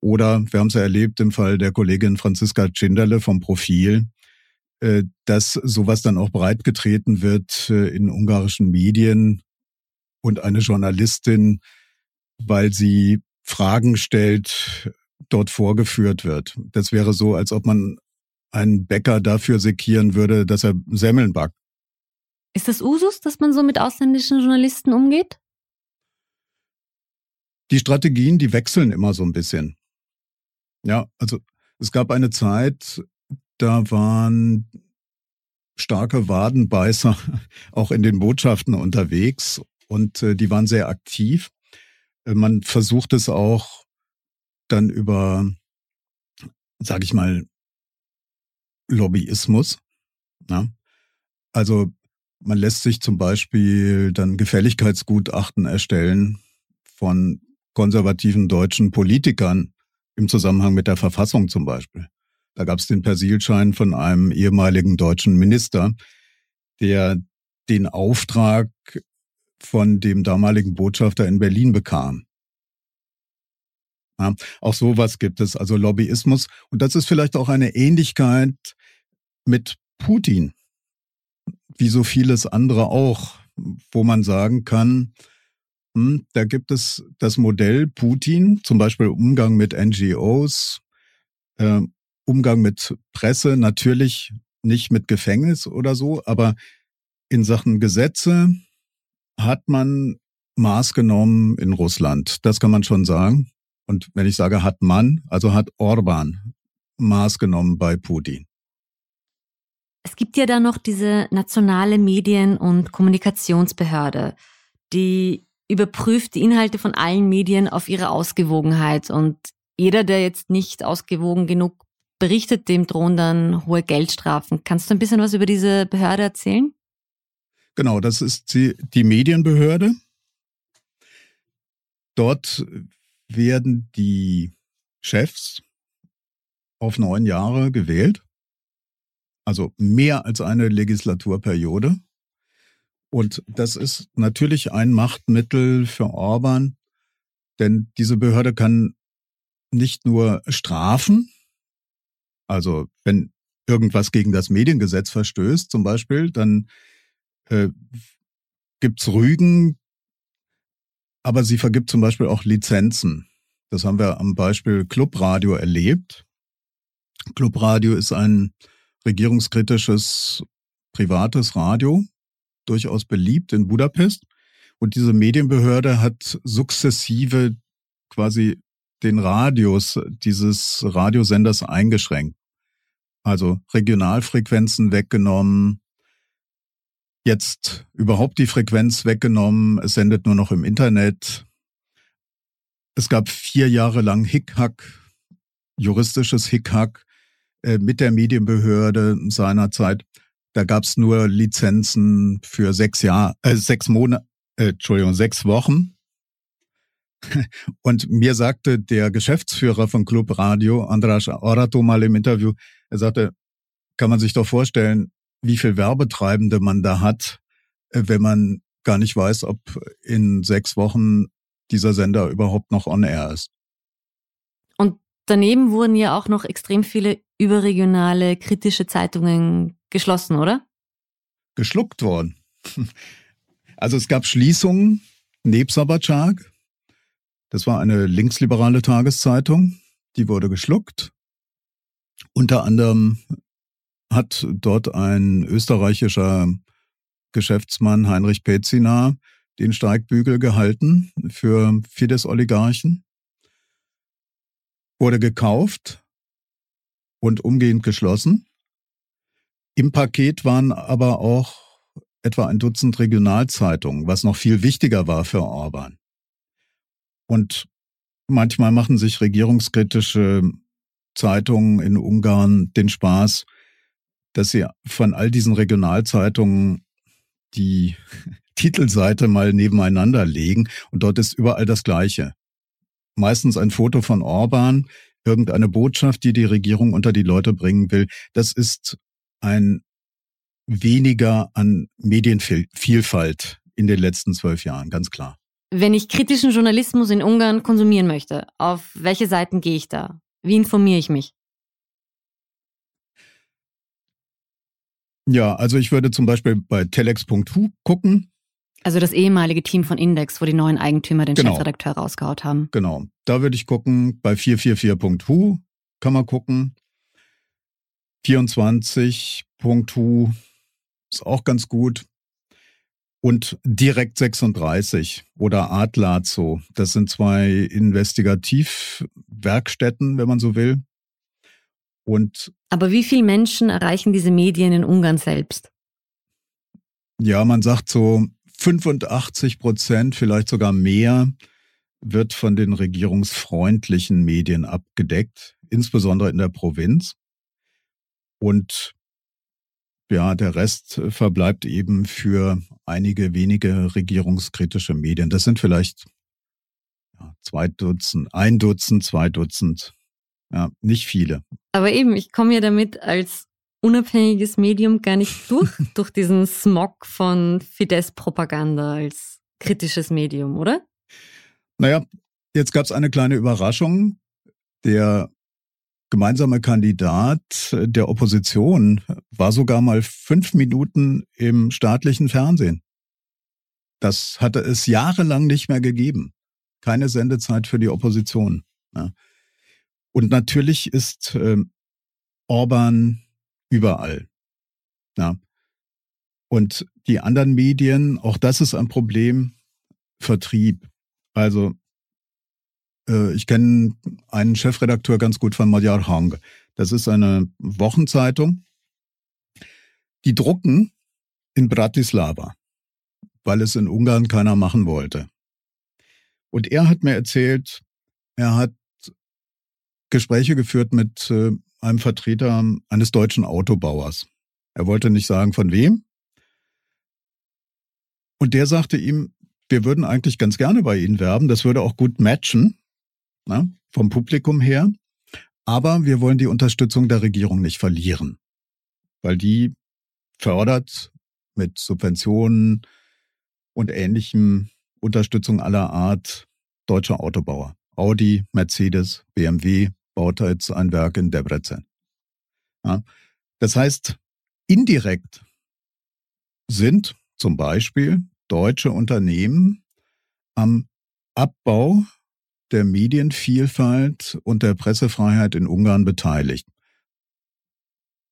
Oder wir haben es ja erlebt im Fall der Kollegin Franziska Tschinderle vom Profil, dass sowas dann auch breitgetreten wird äh, in ungarischen Medien und eine Journalistin, weil sie Fragen stellt, dort vorgeführt wird. Das wäre so, als ob man einen Bäcker dafür sekieren würde, dass er Semmeln backt. Ist das Usus, dass man so mit ausländischen Journalisten umgeht? Die Strategien, die wechseln immer so ein bisschen. Ja, also es gab eine Zeit, da waren starke Wadenbeißer [laughs] auch in den Botschaften unterwegs und äh, die waren sehr aktiv. Äh, man versucht es auch dann über, sage ich mal, Lobbyismus. Ja? Also man lässt sich zum Beispiel dann Gefälligkeitsgutachten erstellen von konservativen deutschen Politikern im Zusammenhang mit der Verfassung zum Beispiel. Da gab es den Persilschein von einem ehemaligen deutschen Minister, der den Auftrag von dem damaligen Botschafter in Berlin bekam. Ja, auch sowas gibt es, also Lobbyismus. Und das ist vielleicht auch eine Ähnlichkeit mit Putin, wie so vieles andere auch, wo man sagen kann, hm, da gibt es das Modell Putin, zum Beispiel Umgang mit NGOs, äh, Umgang mit Presse, natürlich nicht mit Gefängnis oder so, aber in Sachen Gesetze hat man Maß genommen in Russland. Das kann man schon sagen. Und wenn ich sage hat man, also hat Orban Maß genommen bei Putin. Es gibt ja da noch diese nationale Medien- und Kommunikationsbehörde, die überprüft die Inhalte von allen Medien auf ihre Ausgewogenheit. Und jeder, der jetzt nicht ausgewogen genug berichtet, dem drohen dann hohe Geldstrafen. Kannst du ein bisschen was über diese Behörde erzählen? Genau, das ist die, die Medienbehörde. Dort werden die Chefs auf neun Jahre gewählt, also mehr als eine Legislaturperiode. Und das ist natürlich ein Machtmittel für Orban, denn diese Behörde kann nicht nur strafen, also wenn irgendwas gegen das Mediengesetz verstößt zum Beispiel, dann äh, gibt's Rügen, aber sie vergibt zum Beispiel auch Lizenzen. Das haben wir am Beispiel Clubradio erlebt. Clubradio ist ein regierungskritisches privates Radio, durchaus beliebt in Budapest. Und diese Medienbehörde hat sukzessive quasi den Radius dieses Radiosenders eingeschränkt. Also Regionalfrequenzen weggenommen, jetzt überhaupt die Frequenz weggenommen. Es sendet nur noch im Internet. Es gab vier Jahre lang Hickhack, juristisches Hickhack äh, mit der Medienbehörde seinerzeit. Da gab es nur Lizenzen für sechs Jahre, äh, sechs Monate, äh, Entschuldigung, sechs Wochen. Und mir sagte der Geschäftsführer von Club Radio, Andras Orato, mal im Interview, er sagte, kann man sich doch vorstellen, wie viel Werbetreibende man da hat, äh, wenn man gar nicht weiß, ob in sechs Wochen dieser Sender überhaupt noch on air ist. Und daneben wurden ja auch noch extrem viele überregionale kritische Zeitungen geschlossen, oder? Geschluckt worden. [laughs] Also es gab Schließungen, Nebsabatschak, das war eine linksliberale Tageszeitung, die wurde geschluckt. Unter anderem hat dort ein österreichischer Geschäftsmann Heinrich Pezina den Steigbügel gehalten für Fidesz-Oligarchen, wurde gekauft und umgehend geschlossen. Im Paket waren aber auch etwa ein Dutzend Regionalzeitungen, was noch viel wichtiger war für Orban. Und manchmal machen sich regierungskritische Zeitungen in Ungarn den Spaß, dass sie von all diesen Regionalzeitungen die [laughs] Titelseite mal nebeneinander legen und dort ist überall das Gleiche. Meistens ein Foto von Orban, irgendeine Botschaft, die die Regierung unter die Leute bringen will. Das ist ein weniger an Medienvielfalt in den letzten zwölf Jahren, ganz klar. Wenn ich kritischen Journalismus in Ungarn konsumieren möchte, auf welche Seiten gehe ich da? Wie informiere ich mich? Ja, also ich würde zum Beispiel bei telex.hu gucken. Also das ehemalige Team von Index, wo die neuen Eigentümer den genau. Chefredakteur rausgehaut haben. Genau. Da würde ich gucken. Bei 444.hu kann man gucken. 24.hu ist auch ganz gut. Und direkt 36 oder Adlazo. Das sind zwei Investigativwerkstätten, wenn man so will. Und Aber wie viele Menschen erreichen diese Medien in Ungarn selbst? Ja, man sagt so 85 Prozent, vielleicht sogar mehr, wird von den regierungsfreundlichen Medien abgedeckt, insbesondere in der Provinz. Und ja, der Rest verbleibt eben für einige wenige regierungskritische Medien. Das sind vielleicht ja, zwei Dutzend, ein Dutzend, zwei Dutzend ja, nicht viele. Aber eben, ich komme ja damit als unabhängiges Medium gar nicht durch, [laughs] durch diesen Smog von Fidesz-Propaganda als kritisches Medium, oder? Naja, jetzt gab es eine kleine Überraschung. Der gemeinsame Kandidat der Opposition war sogar mal fünf Minuten im staatlichen Fernsehen. Das hatte es jahrelang nicht mehr gegeben. Keine Sendezeit für die Opposition. Ja. Und natürlich ist äh, Orban überall. Ja. Und die anderen Medien, auch das ist ein Problem, Vertrieb. Also äh, ich kenne einen Chefredakteur ganz gut von Magyar Hang. Das ist eine Wochenzeitung. Die drucken in Bratislava, weil es in Ungarn keiner machen wollte. Und er hat mir erzählt, er hat Gespräche geführt mit äh, einem Vertreter eines deutschen Autobauers. Er wollte nicht sagen, von wem. Und der sagte ihm, wir würden eigentlich ganz gerne bei Ihnen werben, das würde auch gut matchen, na, vom Publikum her. Aber wir wollen die Unterstützung der Regierung nicht verlieren, weil die fördert mit Subventionen und ähnlichem Unterstützung aller Art deutsche Autobauer. Audi, Mercedes, BMW baut jetzt ein Werk in Debrecen. Ja, das heißt, indirekt sind zum Beispiel deutsche Unternehmen am Abbau der Medienvielfalt und der Pressefreiheit in Ungarn beteiligt.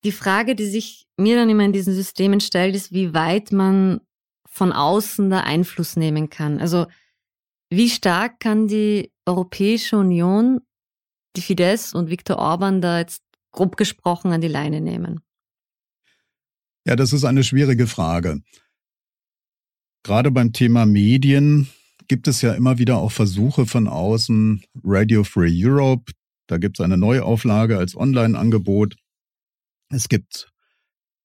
Die Frage, die sich mir dann immer in diesen Systemen stellt, ist, wie weit man von außen da Einfluss nehmen kann. Also wie stark kann die Europäische Union die Fidesz und Viktor Orban da jetzt grob gesprochen an die Leine nehmen? Ja, das ist eine schwierige Frage. Gerade beim Thema Medien gibt es ja immer wieder auch Versuche von außen. Radio Free Europe, da gibt es eine Neuauflage als Online-Angebot. Es gibt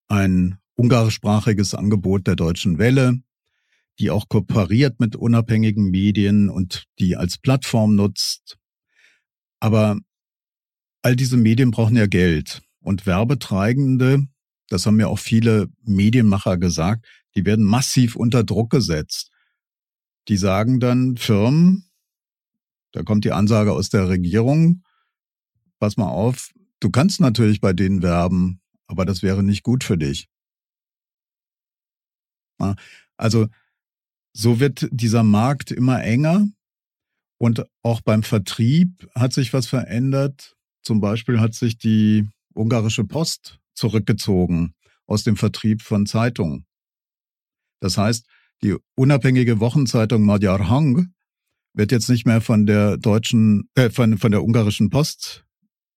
ein ungarischsprachiges Angebot der Deutschen Welle. die auch kooperiert mit unabhängigen Medien und die als Plattform nutzt. Aber all diese Medien brauchen ja Geld und Werbetreibende, das haben ja auch viele Medienmacher gesagt, die werden massiv unter Druck gesetzt. Die sagen dann Firmen, da kommt die Ansage aus der Regierung, pass mal auf, du kannst natürlich bei denen werben, aber das wäre nicht gut für dich. Also so wird dieser Markt immer enger und auch beim Vertrieb hat sich was verändert. Zum Beispiel hat sich die ungarische Post zurückgezogen aus dem Vertrieb von Zeitungen. Das heißt, die unabhängige Wochenzeitung Magyar Hang wird jetzt nicht mehr von der deutschen, äh, von, von der ungarischen Post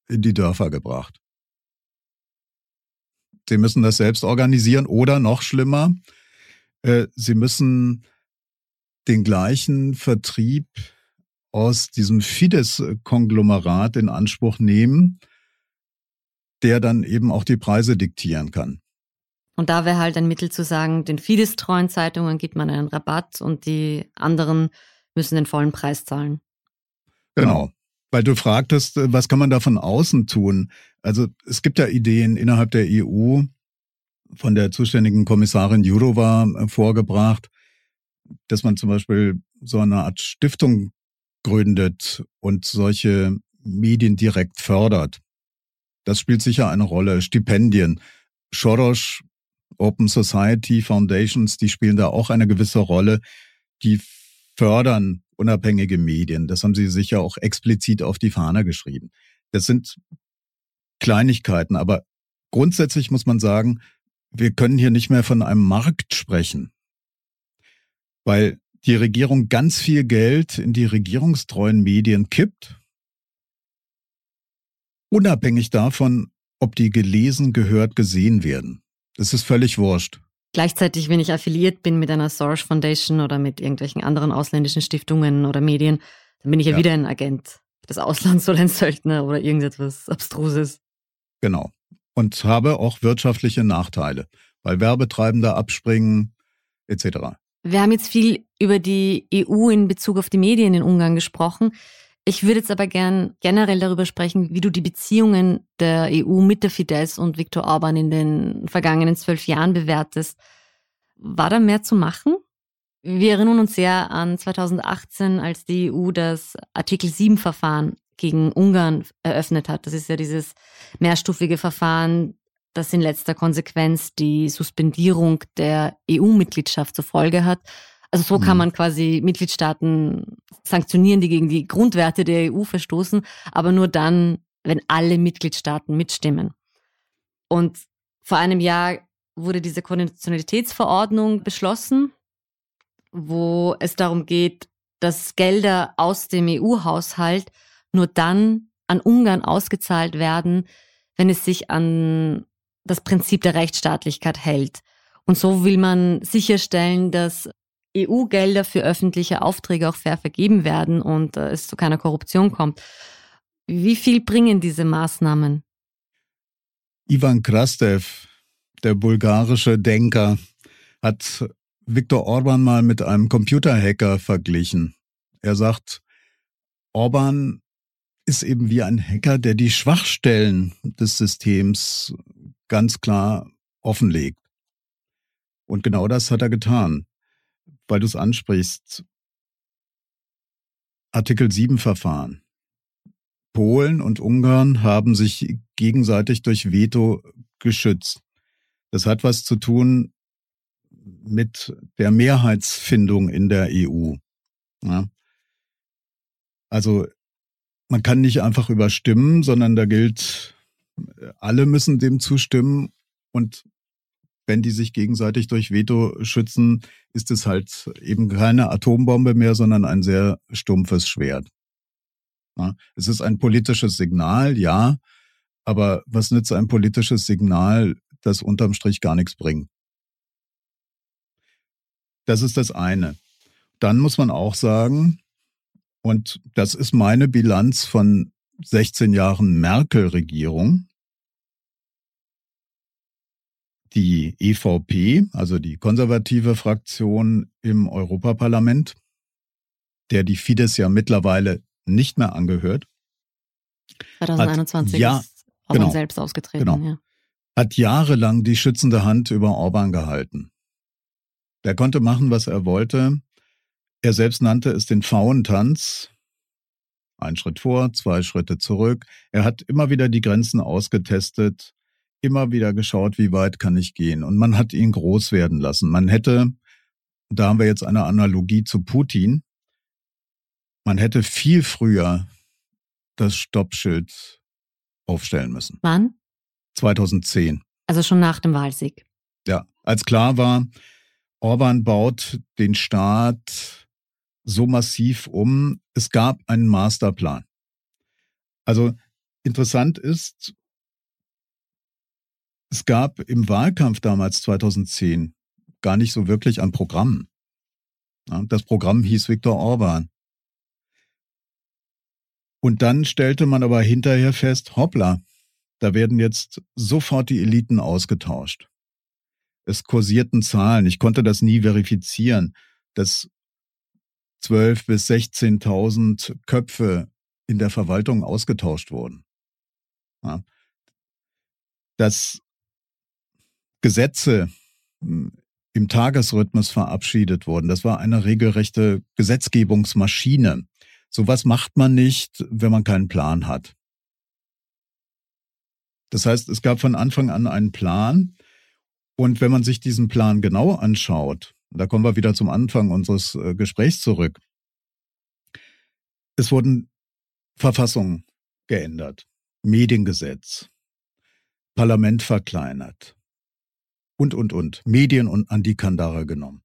in die Dörfer gebracht. Sie müssen das selbst organisieren oder noch schlimmer, äh, sie müssen den gleichen Vertrieb aus diesem Fidesz-Konglomerat in Anspruch nehmen, der dann eben auch die Preise diktieren kann. Und da wäre halt ein Mittel zu sagen, den Fidesz-treuen Zeitungen gibt man einen Rabatt und die anderen müssen den vollen Preis zahlen. Genau. Weil du fragtest, äh, was kann man da von außen tun? Also es gibt ja Ideen innerhalb der EU, von der zuständigen Kommissarin Jourova äh, vorgebracht, dass man zum Beispiel so eine Art Stiftung gründet und solche Medien direkt fördert. Das spielt sicher eine Rolle. Stipendien. Soros, Open Society Foundations, die spielen da auch eine gewisse Rolle. Die fördern unabhängige Medien. Das haben sie sicher auch explizit auf die Fahne geschrieben. Das sind Kleinigkeiten, aber grundsätzlich muss man sagen, wir können hier nicht mehr von einem Markt sprechen, weil die Regierung ganz viel Geld in die regierungstreuen Medien kippt, unabhängig davon, ob die gelesen, gehört, gesehen werden. Das ist völlig wurscht. Gleichzeitig, wenn ich affiliiert bin mit einer Source Foundation oder mit irgendwelchen anderen ausländischen Stiftungen oder Medien, dann bin ich ja, ja. wieder ein Agent des Auslands oder ein Söldner oder irgendetwas Abstruses. Genau. Und habe auch wirtschaftliche Nachteile, weil Werbetreibende abspringen etc. Wir haben jetzt viel über die EU in Bezug auf die Medien in Ungarn gesprochen. Ich würde jetzt aber gern generell darüber sprechen, wie du die Beziehungen der EU mit der Fidesz und Viktor Orban in den vergangenen zwölf Jahren bewertest. War da mehr zu machen? Wir erinnern uns sehr an 2018, als die EU das Artikel 7 Verfahren gegen Ungarn eröffnet hat. Das ist ja dieses mehrstufige Verfahren, das in letzter Konsequenz die Suspendierung der EU-Mitgliedschaft zur Folge hat. Also so kann mhm. man quasi Mitgliedstaaten sanktionieren, die gegen die Grundwerte der EU verstoßen, aber nur dann, wenn alle Mitgliedstaaten mitstimmen. Und vor einem Jahr wurde diese Konditionalitätsverordnung beschlossen, wo es darum geht, dass Gelder aus dem EU-Haushalt nur dann an Ungarn ausgezahlt werden, wenn es sich an das Prinzip der Rechtsstaatlichkeit hält. Und so will man sicherstellen, dass EU-Gelder für öffentliche Aufträge auch fair vergeben werden und äh, es zu keiner Korruption kommt. Wie viel bringen diese Maßnahmen? Ivan Krastev, der bulgarische Denker, hat Viktor Orban mal mit einem Computerhacker verglichen. Er sagt, Orban ist eben wie ein Hacker, der die Schwachstellen des Systems ganz klar offenlegt. Und genau das hat er getan weil du es ansprichst. Artikel 7 Verfahren. Polen und Ungarn haben sich gegenseitig durch Veto geschützt. Das hat was zu tun mit der Mehrheitsfindung in der EU. Ja. Also man kann nicht einfach überstimmen, sondern da gilt, alle müssen dem zustimmen und wenn die sich gegenseitig durch Veto schützen, ist es halt eben keine Atombombe mehr, sondern ein sehr stumpfes Schwert. Ja, es ist ein politisches Signal, ja, aber was nützt ein politisches Signal, das unterm Strich gar nichts bringt? Das ist das eine. Dann muss man auch sagen, und das ist meine Bilanz von 16 Jahren Merkel-Regierung, die EVP, also die konservative Fraktion im Europaparlament, der die Fidesz ja mittlerweile nicht mehr angehört. 2021 hat, ja, ist Orban genau, selbst ausgetreten. Genau. Ja. Hat jahrelang die schützende Hand über Orban gehalten. Der konnte machen, was er wollte. Er selbst nannte es den Pfauentanz. Ein Schritt vor, zwei Schritte zurück. Er hat immer wieder die Grenzen ausgetestet, immer wieder geschaut, wie weit kann ich gehen. Und man hat ihn groß werden lassen. Man hätte, da haben wir jetzt eine Analogie zu Putin, man hätte viel früher das Stoppschild aufstellen müssen. Wann? 2010. Also schon nach dem Wahlsieg. Ja, als klar war, Orban baut den Staat so massiv um. Es gab einen Masterplan. Also interessant ist, es gab im Wahlkampf damals 2010 gar nicht so wirklich ein Programm. Das Programm hieß Viktor Orban. Und dann stellte man aber hinterher fest, hoppla, da werden jetzt sofort die Eliten ausgetauscht. Es kursierten Zahlen, ich konnte das nie verifizieren, dass 12 bis 16.000 Köpfe in der Verwaltung ausgetauscht wurden. Ja. Dass Gesetze hm, im Tagesrhythmus verabschiedet wurden, das war eine regelrechte Gesetzgebungsmaschine. Sowas macht man nicht, wenn man keinen Plan hat. Das heißt, es gab von Anfang an einen Plan. Und wenn man sich diesen Plan genau anschaut, da kommen wir wieder zum Anfang unseres äh, Gesprächs zurück, es wurden Verfassungen geändert, Mediengesetz, Parlament verkleinert und, und, und, Medien und an die Kandare genommen.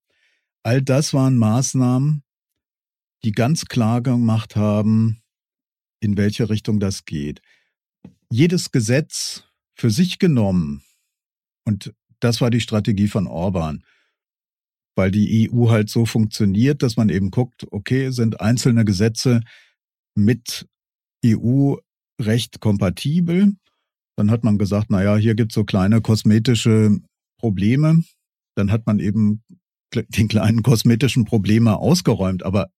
All das waren Maßnahmen, die ganz klar gemacht haben, in welche Richtung das geht. Jedes Gesetz für sich genommen, und das war die Strategie von Orban, weil die EU halt so funktioniert, dass man eben guckt, okay, sind einzelne Gesetze mit EU-Recht kompatibel? Dann hat man gesagt, na ja, hier gibt's so kleine kosmetische Probleme. Dann hat man eben [laughs] den kleinen kosmetischen Probleme ausgeräumt. Aber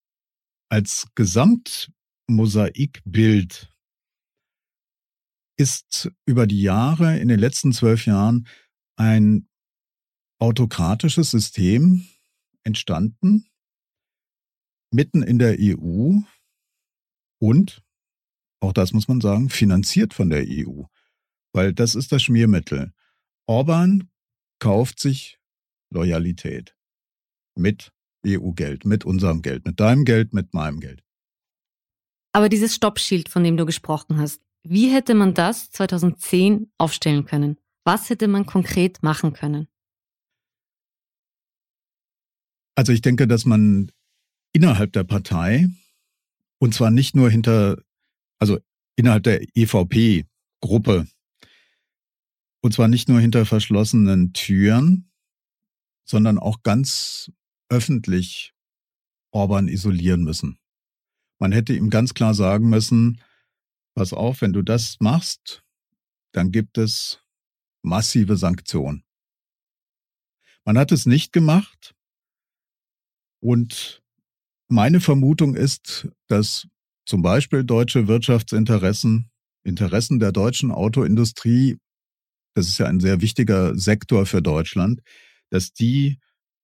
als Gesamtmosaikbild ist über die Jahre, in den letzten zwölf Jahren, ein autokratisches System entstanden, mitten in der EU und, auch das muss man sagen, finanziert von der EU, weil das ist das Schmiermittel. Orban kauft sich Loyalität mit EU-Geld, mit unserem Geld, mit deinem Geld, mit meinem Geld. Aber dieses Stoppschild, von dem du gesprochen hast, wie hätte man das 2010 aufstellen können? Was hätte man konkret machen können? Also ich denke, dass man innerhalb der Partei, und zwar nicht nur hinter, also innerhalb der EVP-Gruppe, und zwar nicht nur hinter verschlossenen Türen, sondern auch ganz öffentlich Orban isolieren müssen. Man hätte ihm ganz klar sagen müssen, pass auf, wenn du das machst, dann gibt es massive Sanktionen. Man hat es nicht gemacht und meine Vermutung ist, dass zum Beispiel deutsche Wirtschaftsinteressen, Interessen der deutschen Autoindustrie, das ist ja ein sehr wichtiger Sektor für Deutschland, dass die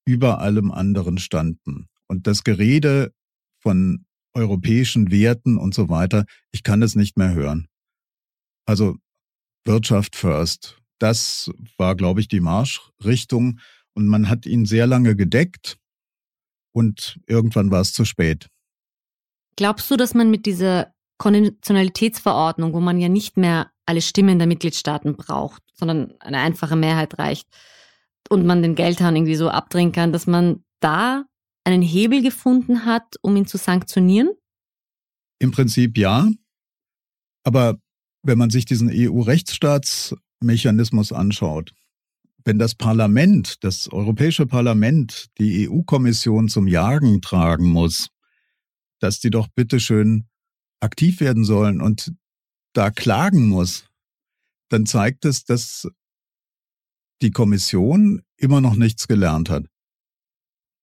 über allem anderen standen. Und das Gerede von europäischen Werten und so weiter, ich kann es nicht mehr hören. Also Wirtschaft first. Das war, glaube ich, die Marschrichtung. Und man hat ihn sehr lange gedeckt und irgendwann war es zu spät. Glaubst du, dass man mit dieser Konditionalitätsverordnung, wo man ja nicht mehr alle Stimmen der Mitgliedstaaten braucht, sondern eine einfache Mehrheit reicht, und man den Geldhahn irgendwie so abdrehen kann, dass man da einen Hebel gefunden hat, um ihn zu sanktionieren? Im Prinzip ja. Aber wenn man sich diesen EU-Rechtsstaatsmechanismus anschaut, wenn das Parlament, das Europäische Parlament, die EU-Kommission zum Jagen tragen muss, dass die doch bitteschön aktiv werden sollen und da klagen muss, dann zeigt es, dass die Kommission immer noch nichts gelernt hat.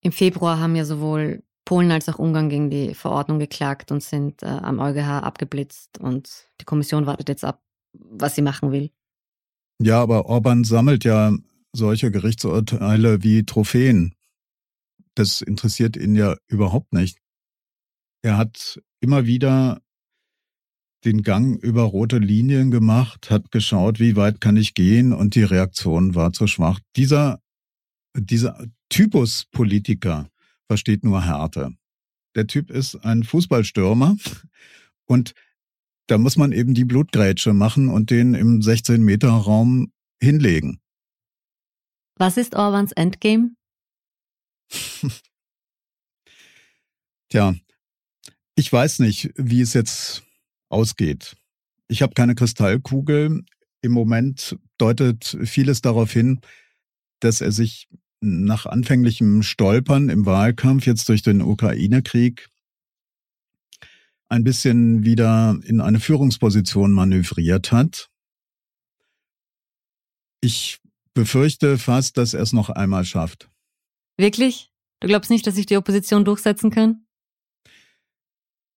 Im Februar haben ja sowohl Polen als auch Ungarn gegen die Verordnung geklagt und sind äh, am EuGH abgeblitzt und die Kommission wartet jetzt ab, was sie machen will. Ja, aber Orban sammelt ja solche Gerichtsurteile wie Trophäen. Das interessiert ihn ja überhaupt nicht. Er hat immer wieder den Gang über rote Linien gemacht, hat geschaut, wie weit kann ich gehen und die Reaktion war zu schwach. Dieser, dieser Typus Politiker versteht nur Härte. Der Typ ist ein Fußballstürmer und da muss man eben die Blutgrätsche machen und den im 16-Meter-Raum hinlegen. Was ist Orbans Endgame? [laughs] Tja, ich weiß nicht, wie es jetzt ausgeht. Ich habe keine Kristallkugel. Im Moment deutet vieles darauf hin, dass er sich nach anfänglichem Stolpern im Wahlkampf jetzt durch den Ukraine-Krieg ein bisschen wieder in eine Führungsposition manövriert hat. Ich befürchte fast, dass er es noch einmal schafft. Wirklich? Du glaubst nicht, dass sich die Opposition durchsetzen kann?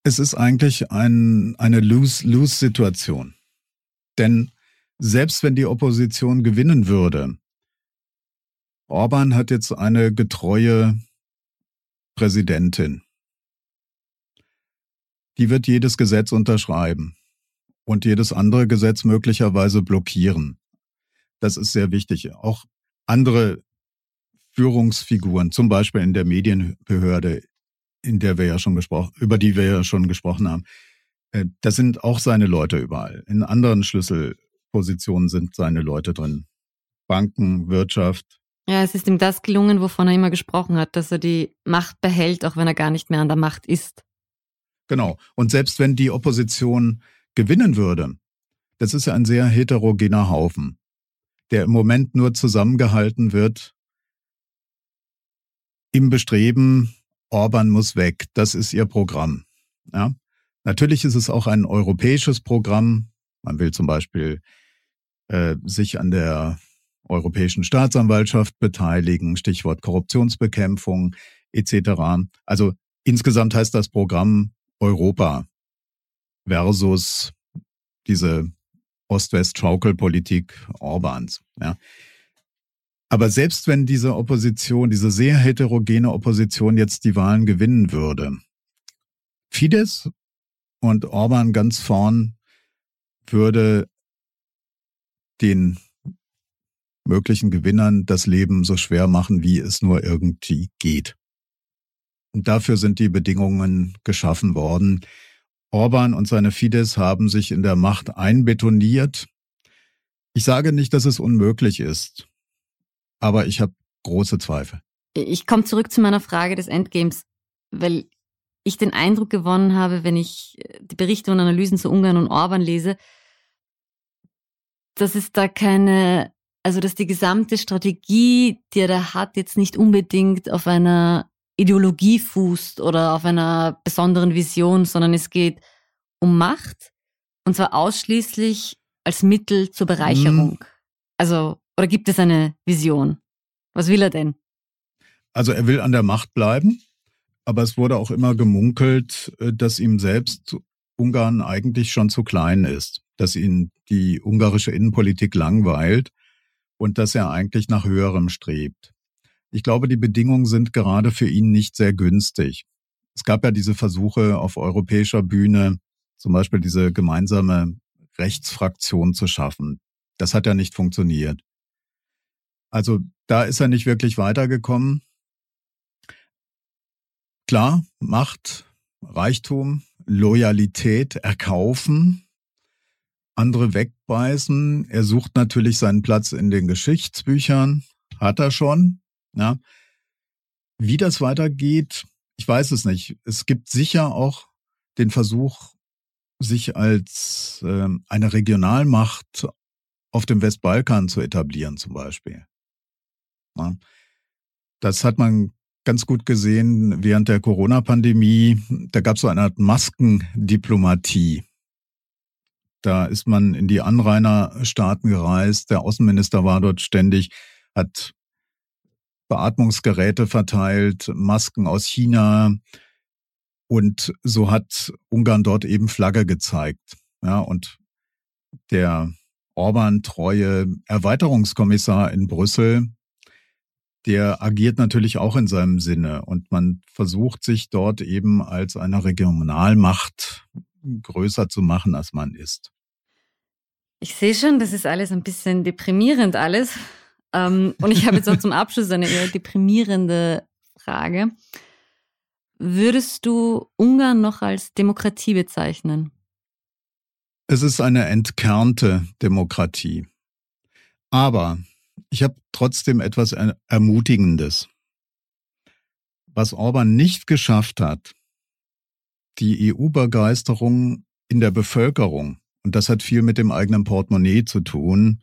Es ist eigentlich ein, eine Lose-Lose-Situation. Denn selbst wenn die Opposition gewinnen würde, Orban hat jetzt eine getreue Präsidentin. Die wird jedes Gesetz unterschreiben und jedes andere Gesetz möglicherweise blockieren. Das ist sehr wichtig. Auch andere Führungsfiguren, zum Beispiel in der Medienbehörde, in der wir ja schon gesprochen, über die wir ja schon gesprochen haben, äh, da sind auch seine Leute überall. In anderen Schlüsselpositionen sind seine Leute drin. Banken, Wirtschaft. Ja, es ist ihm das gelungen, wovon er immer gesprochen hat, dass er die Macht behält, auch wenn er gar nicht mehr an der Macht ist. Genau. Und selbst wenn die Opposition gewinnen würde, das ist ja ein sehr heterogener Haufen, der im Moment nur zusammengehalten wird im Bestreben, Orban muss weg. Das ist ihr Programm. Ja? Natürlich ist es auch ein europäisches Programm. Man will zum Beispiel äh, sich an der Europäischen Staatsanwaltschaft beteiligen, Stichwort Korruptionsbekämpfung etc. Also insgesamt heißt das Programm Europa versus diese Ost-West-Schaukelpolitik Orbans. Ja. Aber selbst wenn diese Opposition, diese sehr heterogene Opposition jetzt die Wahlen gewinnen würde, Fidesz und Orban ganz vorn würde den möglichen Gewinnern das Leben so schwer machen, wie es nur irgendwie geht. Und dafür sind die Bedingungen geschaffen worden. Orban und seine Fidesz haben sich in der Macht einbetoniert. Ich sage nicht, dass es unmöglich ist aber ich habe große Zweifel. Ich komme zurück zu meiner Frage des Endgames, weil ich den Eindruck gewonnen habe, wenn ich äh, die Berichte und Analysen zu Ungarn und Orban lese, dass es da keine, also dass die gesamte Strategie, die er da hat, jetzt nicht unbedingt auf einer Ideologie fußt oder auf einer besonderen Vision, sondern es geht um Macht und zwar ausschließlich als Mittel zur Bereicherung. Mhm. Also oder gibt es eine Vision? Was will er denn? Also er will an der Macht bleiben, aber es wurde auch immer gemunkelt, äh, dass ihm selbst Ungarn eigentlich schon zu klein ist, dass ihn die ungarische Innenpolitik langweilt und dass er eigentlich nach höherem strebt. Ich glaube, die Bedingungen sind gerade für ihn nicht sehr günstig. Es gab ja diese Versuche auf europäischer Bühne, zum Beispiel diese gemeinsame Rechtsfraktion zu schaffen. Das hat ja nicht funktioniert. Also da ist er nicht wirklich weitergekommen. Klar, Macht, Reichtum, Loyalität erkaufen, andere wegbeißen. Er sucht natürlich seinen Platz in den Geschichtsbüchern, hat er schon. Ja. Wie das weitergeht, ich weiß es nicht. Es gibt sicher auch den Versuch, sich als äh, eine Regionalmacht auf dem Westbalkan zu etablieren, zum Beispiel. Ne? Das hat man ganz gut gesehen während der Corona-Pandemie. Da gab es so eine Art Maskendiplomatie. Da ist man in die Anrainerstaaten gereist. Der Außenminister war dort ständig, hat Beatmungsgeräte verteilt, Masken aus China. Und so hat Ungarn dort eben Flagge gezeigt. Ja, und der Orban-treue Erweiterungskommissar in Brüssel, der agiert natürlich auch in seinem Sinne und man versucht sich dort eben als eine Regionalmacht größer zu machen, als man ist. Ich sehe schon, das ist alles ein bisschen deprimierend alles. Ähm, und ich habe jetzt auch zum Abschluss eine eher deprimierende Frage. Würdest du Ungarn noch als Demokratie bezeichnen? Es ist eine entkernte Demokratie. Aber ich habe trotzdem etwas Ermutigendes. Was Orban nicht geschafft hat, die EU-Begeisterung in der Bevölkerung, und das hat viel mit dem eigenen Portemonnaie zu tun,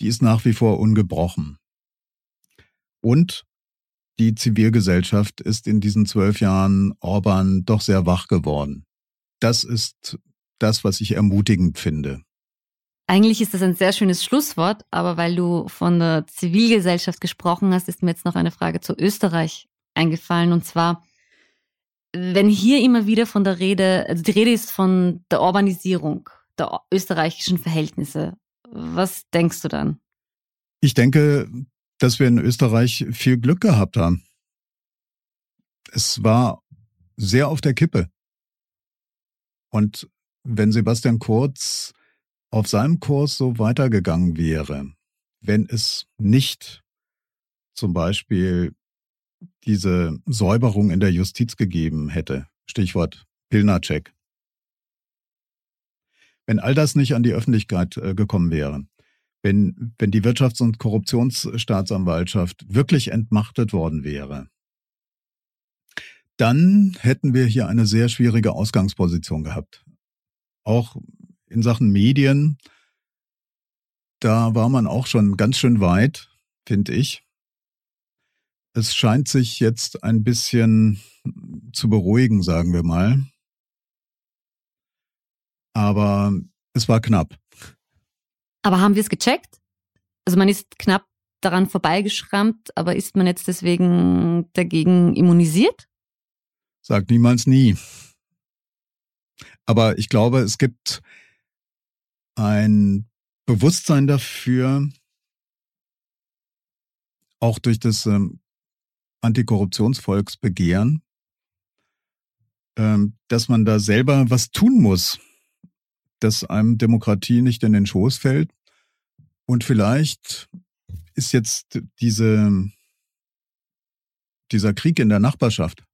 die ist nach wie vor ungebrochen. Und die Zivilgesellschaft ist in diesen zwölf Jahren Orban doch sehr wach geworden. Das ist das, was ich ermutigend finde. Eigentlich ist das ein sehr schönes Schlusswort, aber weil du von der Zivilgesellschaft gesprochen hast, ist mir jetzt noch eine Frage zu Österreich eingefallen. Und zwar, wenn hier immer wieder von der Rede, also die Rede ist von der Urbanisierung der österreichischen Verhältnisse. Was denkst du dann? Ich denke, dass wir in Österreich viel Glück gehabt haben. Es war sehr auf der Kippe. Und wenn Sebastian Kurz auf seinem Kurs so weitergegangen wäre, wenn es nicht zum Beispiel diese Säuberung in der Justiz gegeben hätte, Stichwort Pilnacek, wenn all das nicht an die Öffentlichkeit äh, gekommen wäre, wenn, wenn die Wirtschafts- und Korruptionsstaatsanwaltschaft wirklich entmachtet worden wäre, dann hätten wir hier eine sehr schwierige Ausgangsposition gehabt. Auch in Sachen Medien, da war man auch schon ganz schön weit, finde ich. Es scheint sich jetzt ein bisschen zu beruhigen, sagen wir mal. Aber es war knapp. Aber haben wir es gecheckt? Also man ist knapp daran vorbeigeschrammt, aber ist man jetzt deswegen dagegen immunisiert? Sagt niemals nie. Aber ich glaube, es gibt ein Bewusstsein dafür, auch durch das ähm, Antikorruptionsvolksbegehren, ähm, dass man da selber was tun muss, dass einem Demokratie nicht in den Schoß fällt. Und vielleicht ist jetzt diese, dieser Krieg in der Nachbarschaft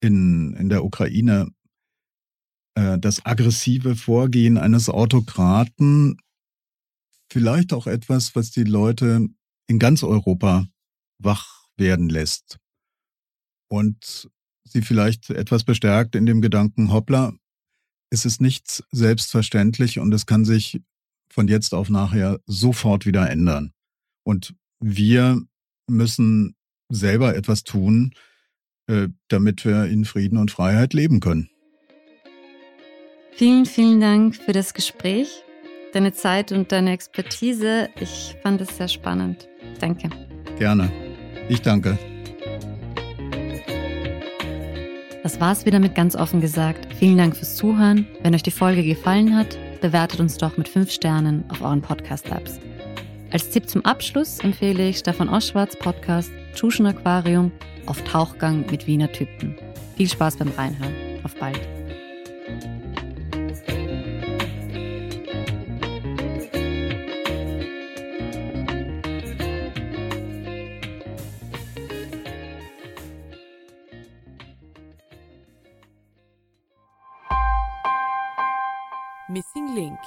in, in der Ukraine äh, das aggressive Vorgehen eines Autokraten vielleicht auch etwas, was die Leute in ganz Europa wach werden lässt und sie vielleicht etwas bestärkt in dem Gedanken, hoppla, es ist nichts selbstverständlich und es kann sich von jetzt auf nachher sofort wieder ändern. Und wir müssen selber etwas tun, äh, damit wir in Frieden und Freiheit leben können. Vielen, vielen Dank für das Gespräch, deine Zeit und deine Expertise. Ich fand es sehr spannend. Danke. Gerne. Ich danke. Das war's wieder mit ganz offen gesagt. Vielen Dank fürs Zuhören. Wenn euch die Folge gefallen hat, bewertet uns doch mit fünf Sternen auf euren Podcast-Apps. Als Tipp zum Abschluss empfehle ich Stefan Oschwarts Podcast Tschuschen Aquarium auf Tauchgang mit Wiener Typen. Viel Spaß beim Reinhören. Auf bald. Missing Link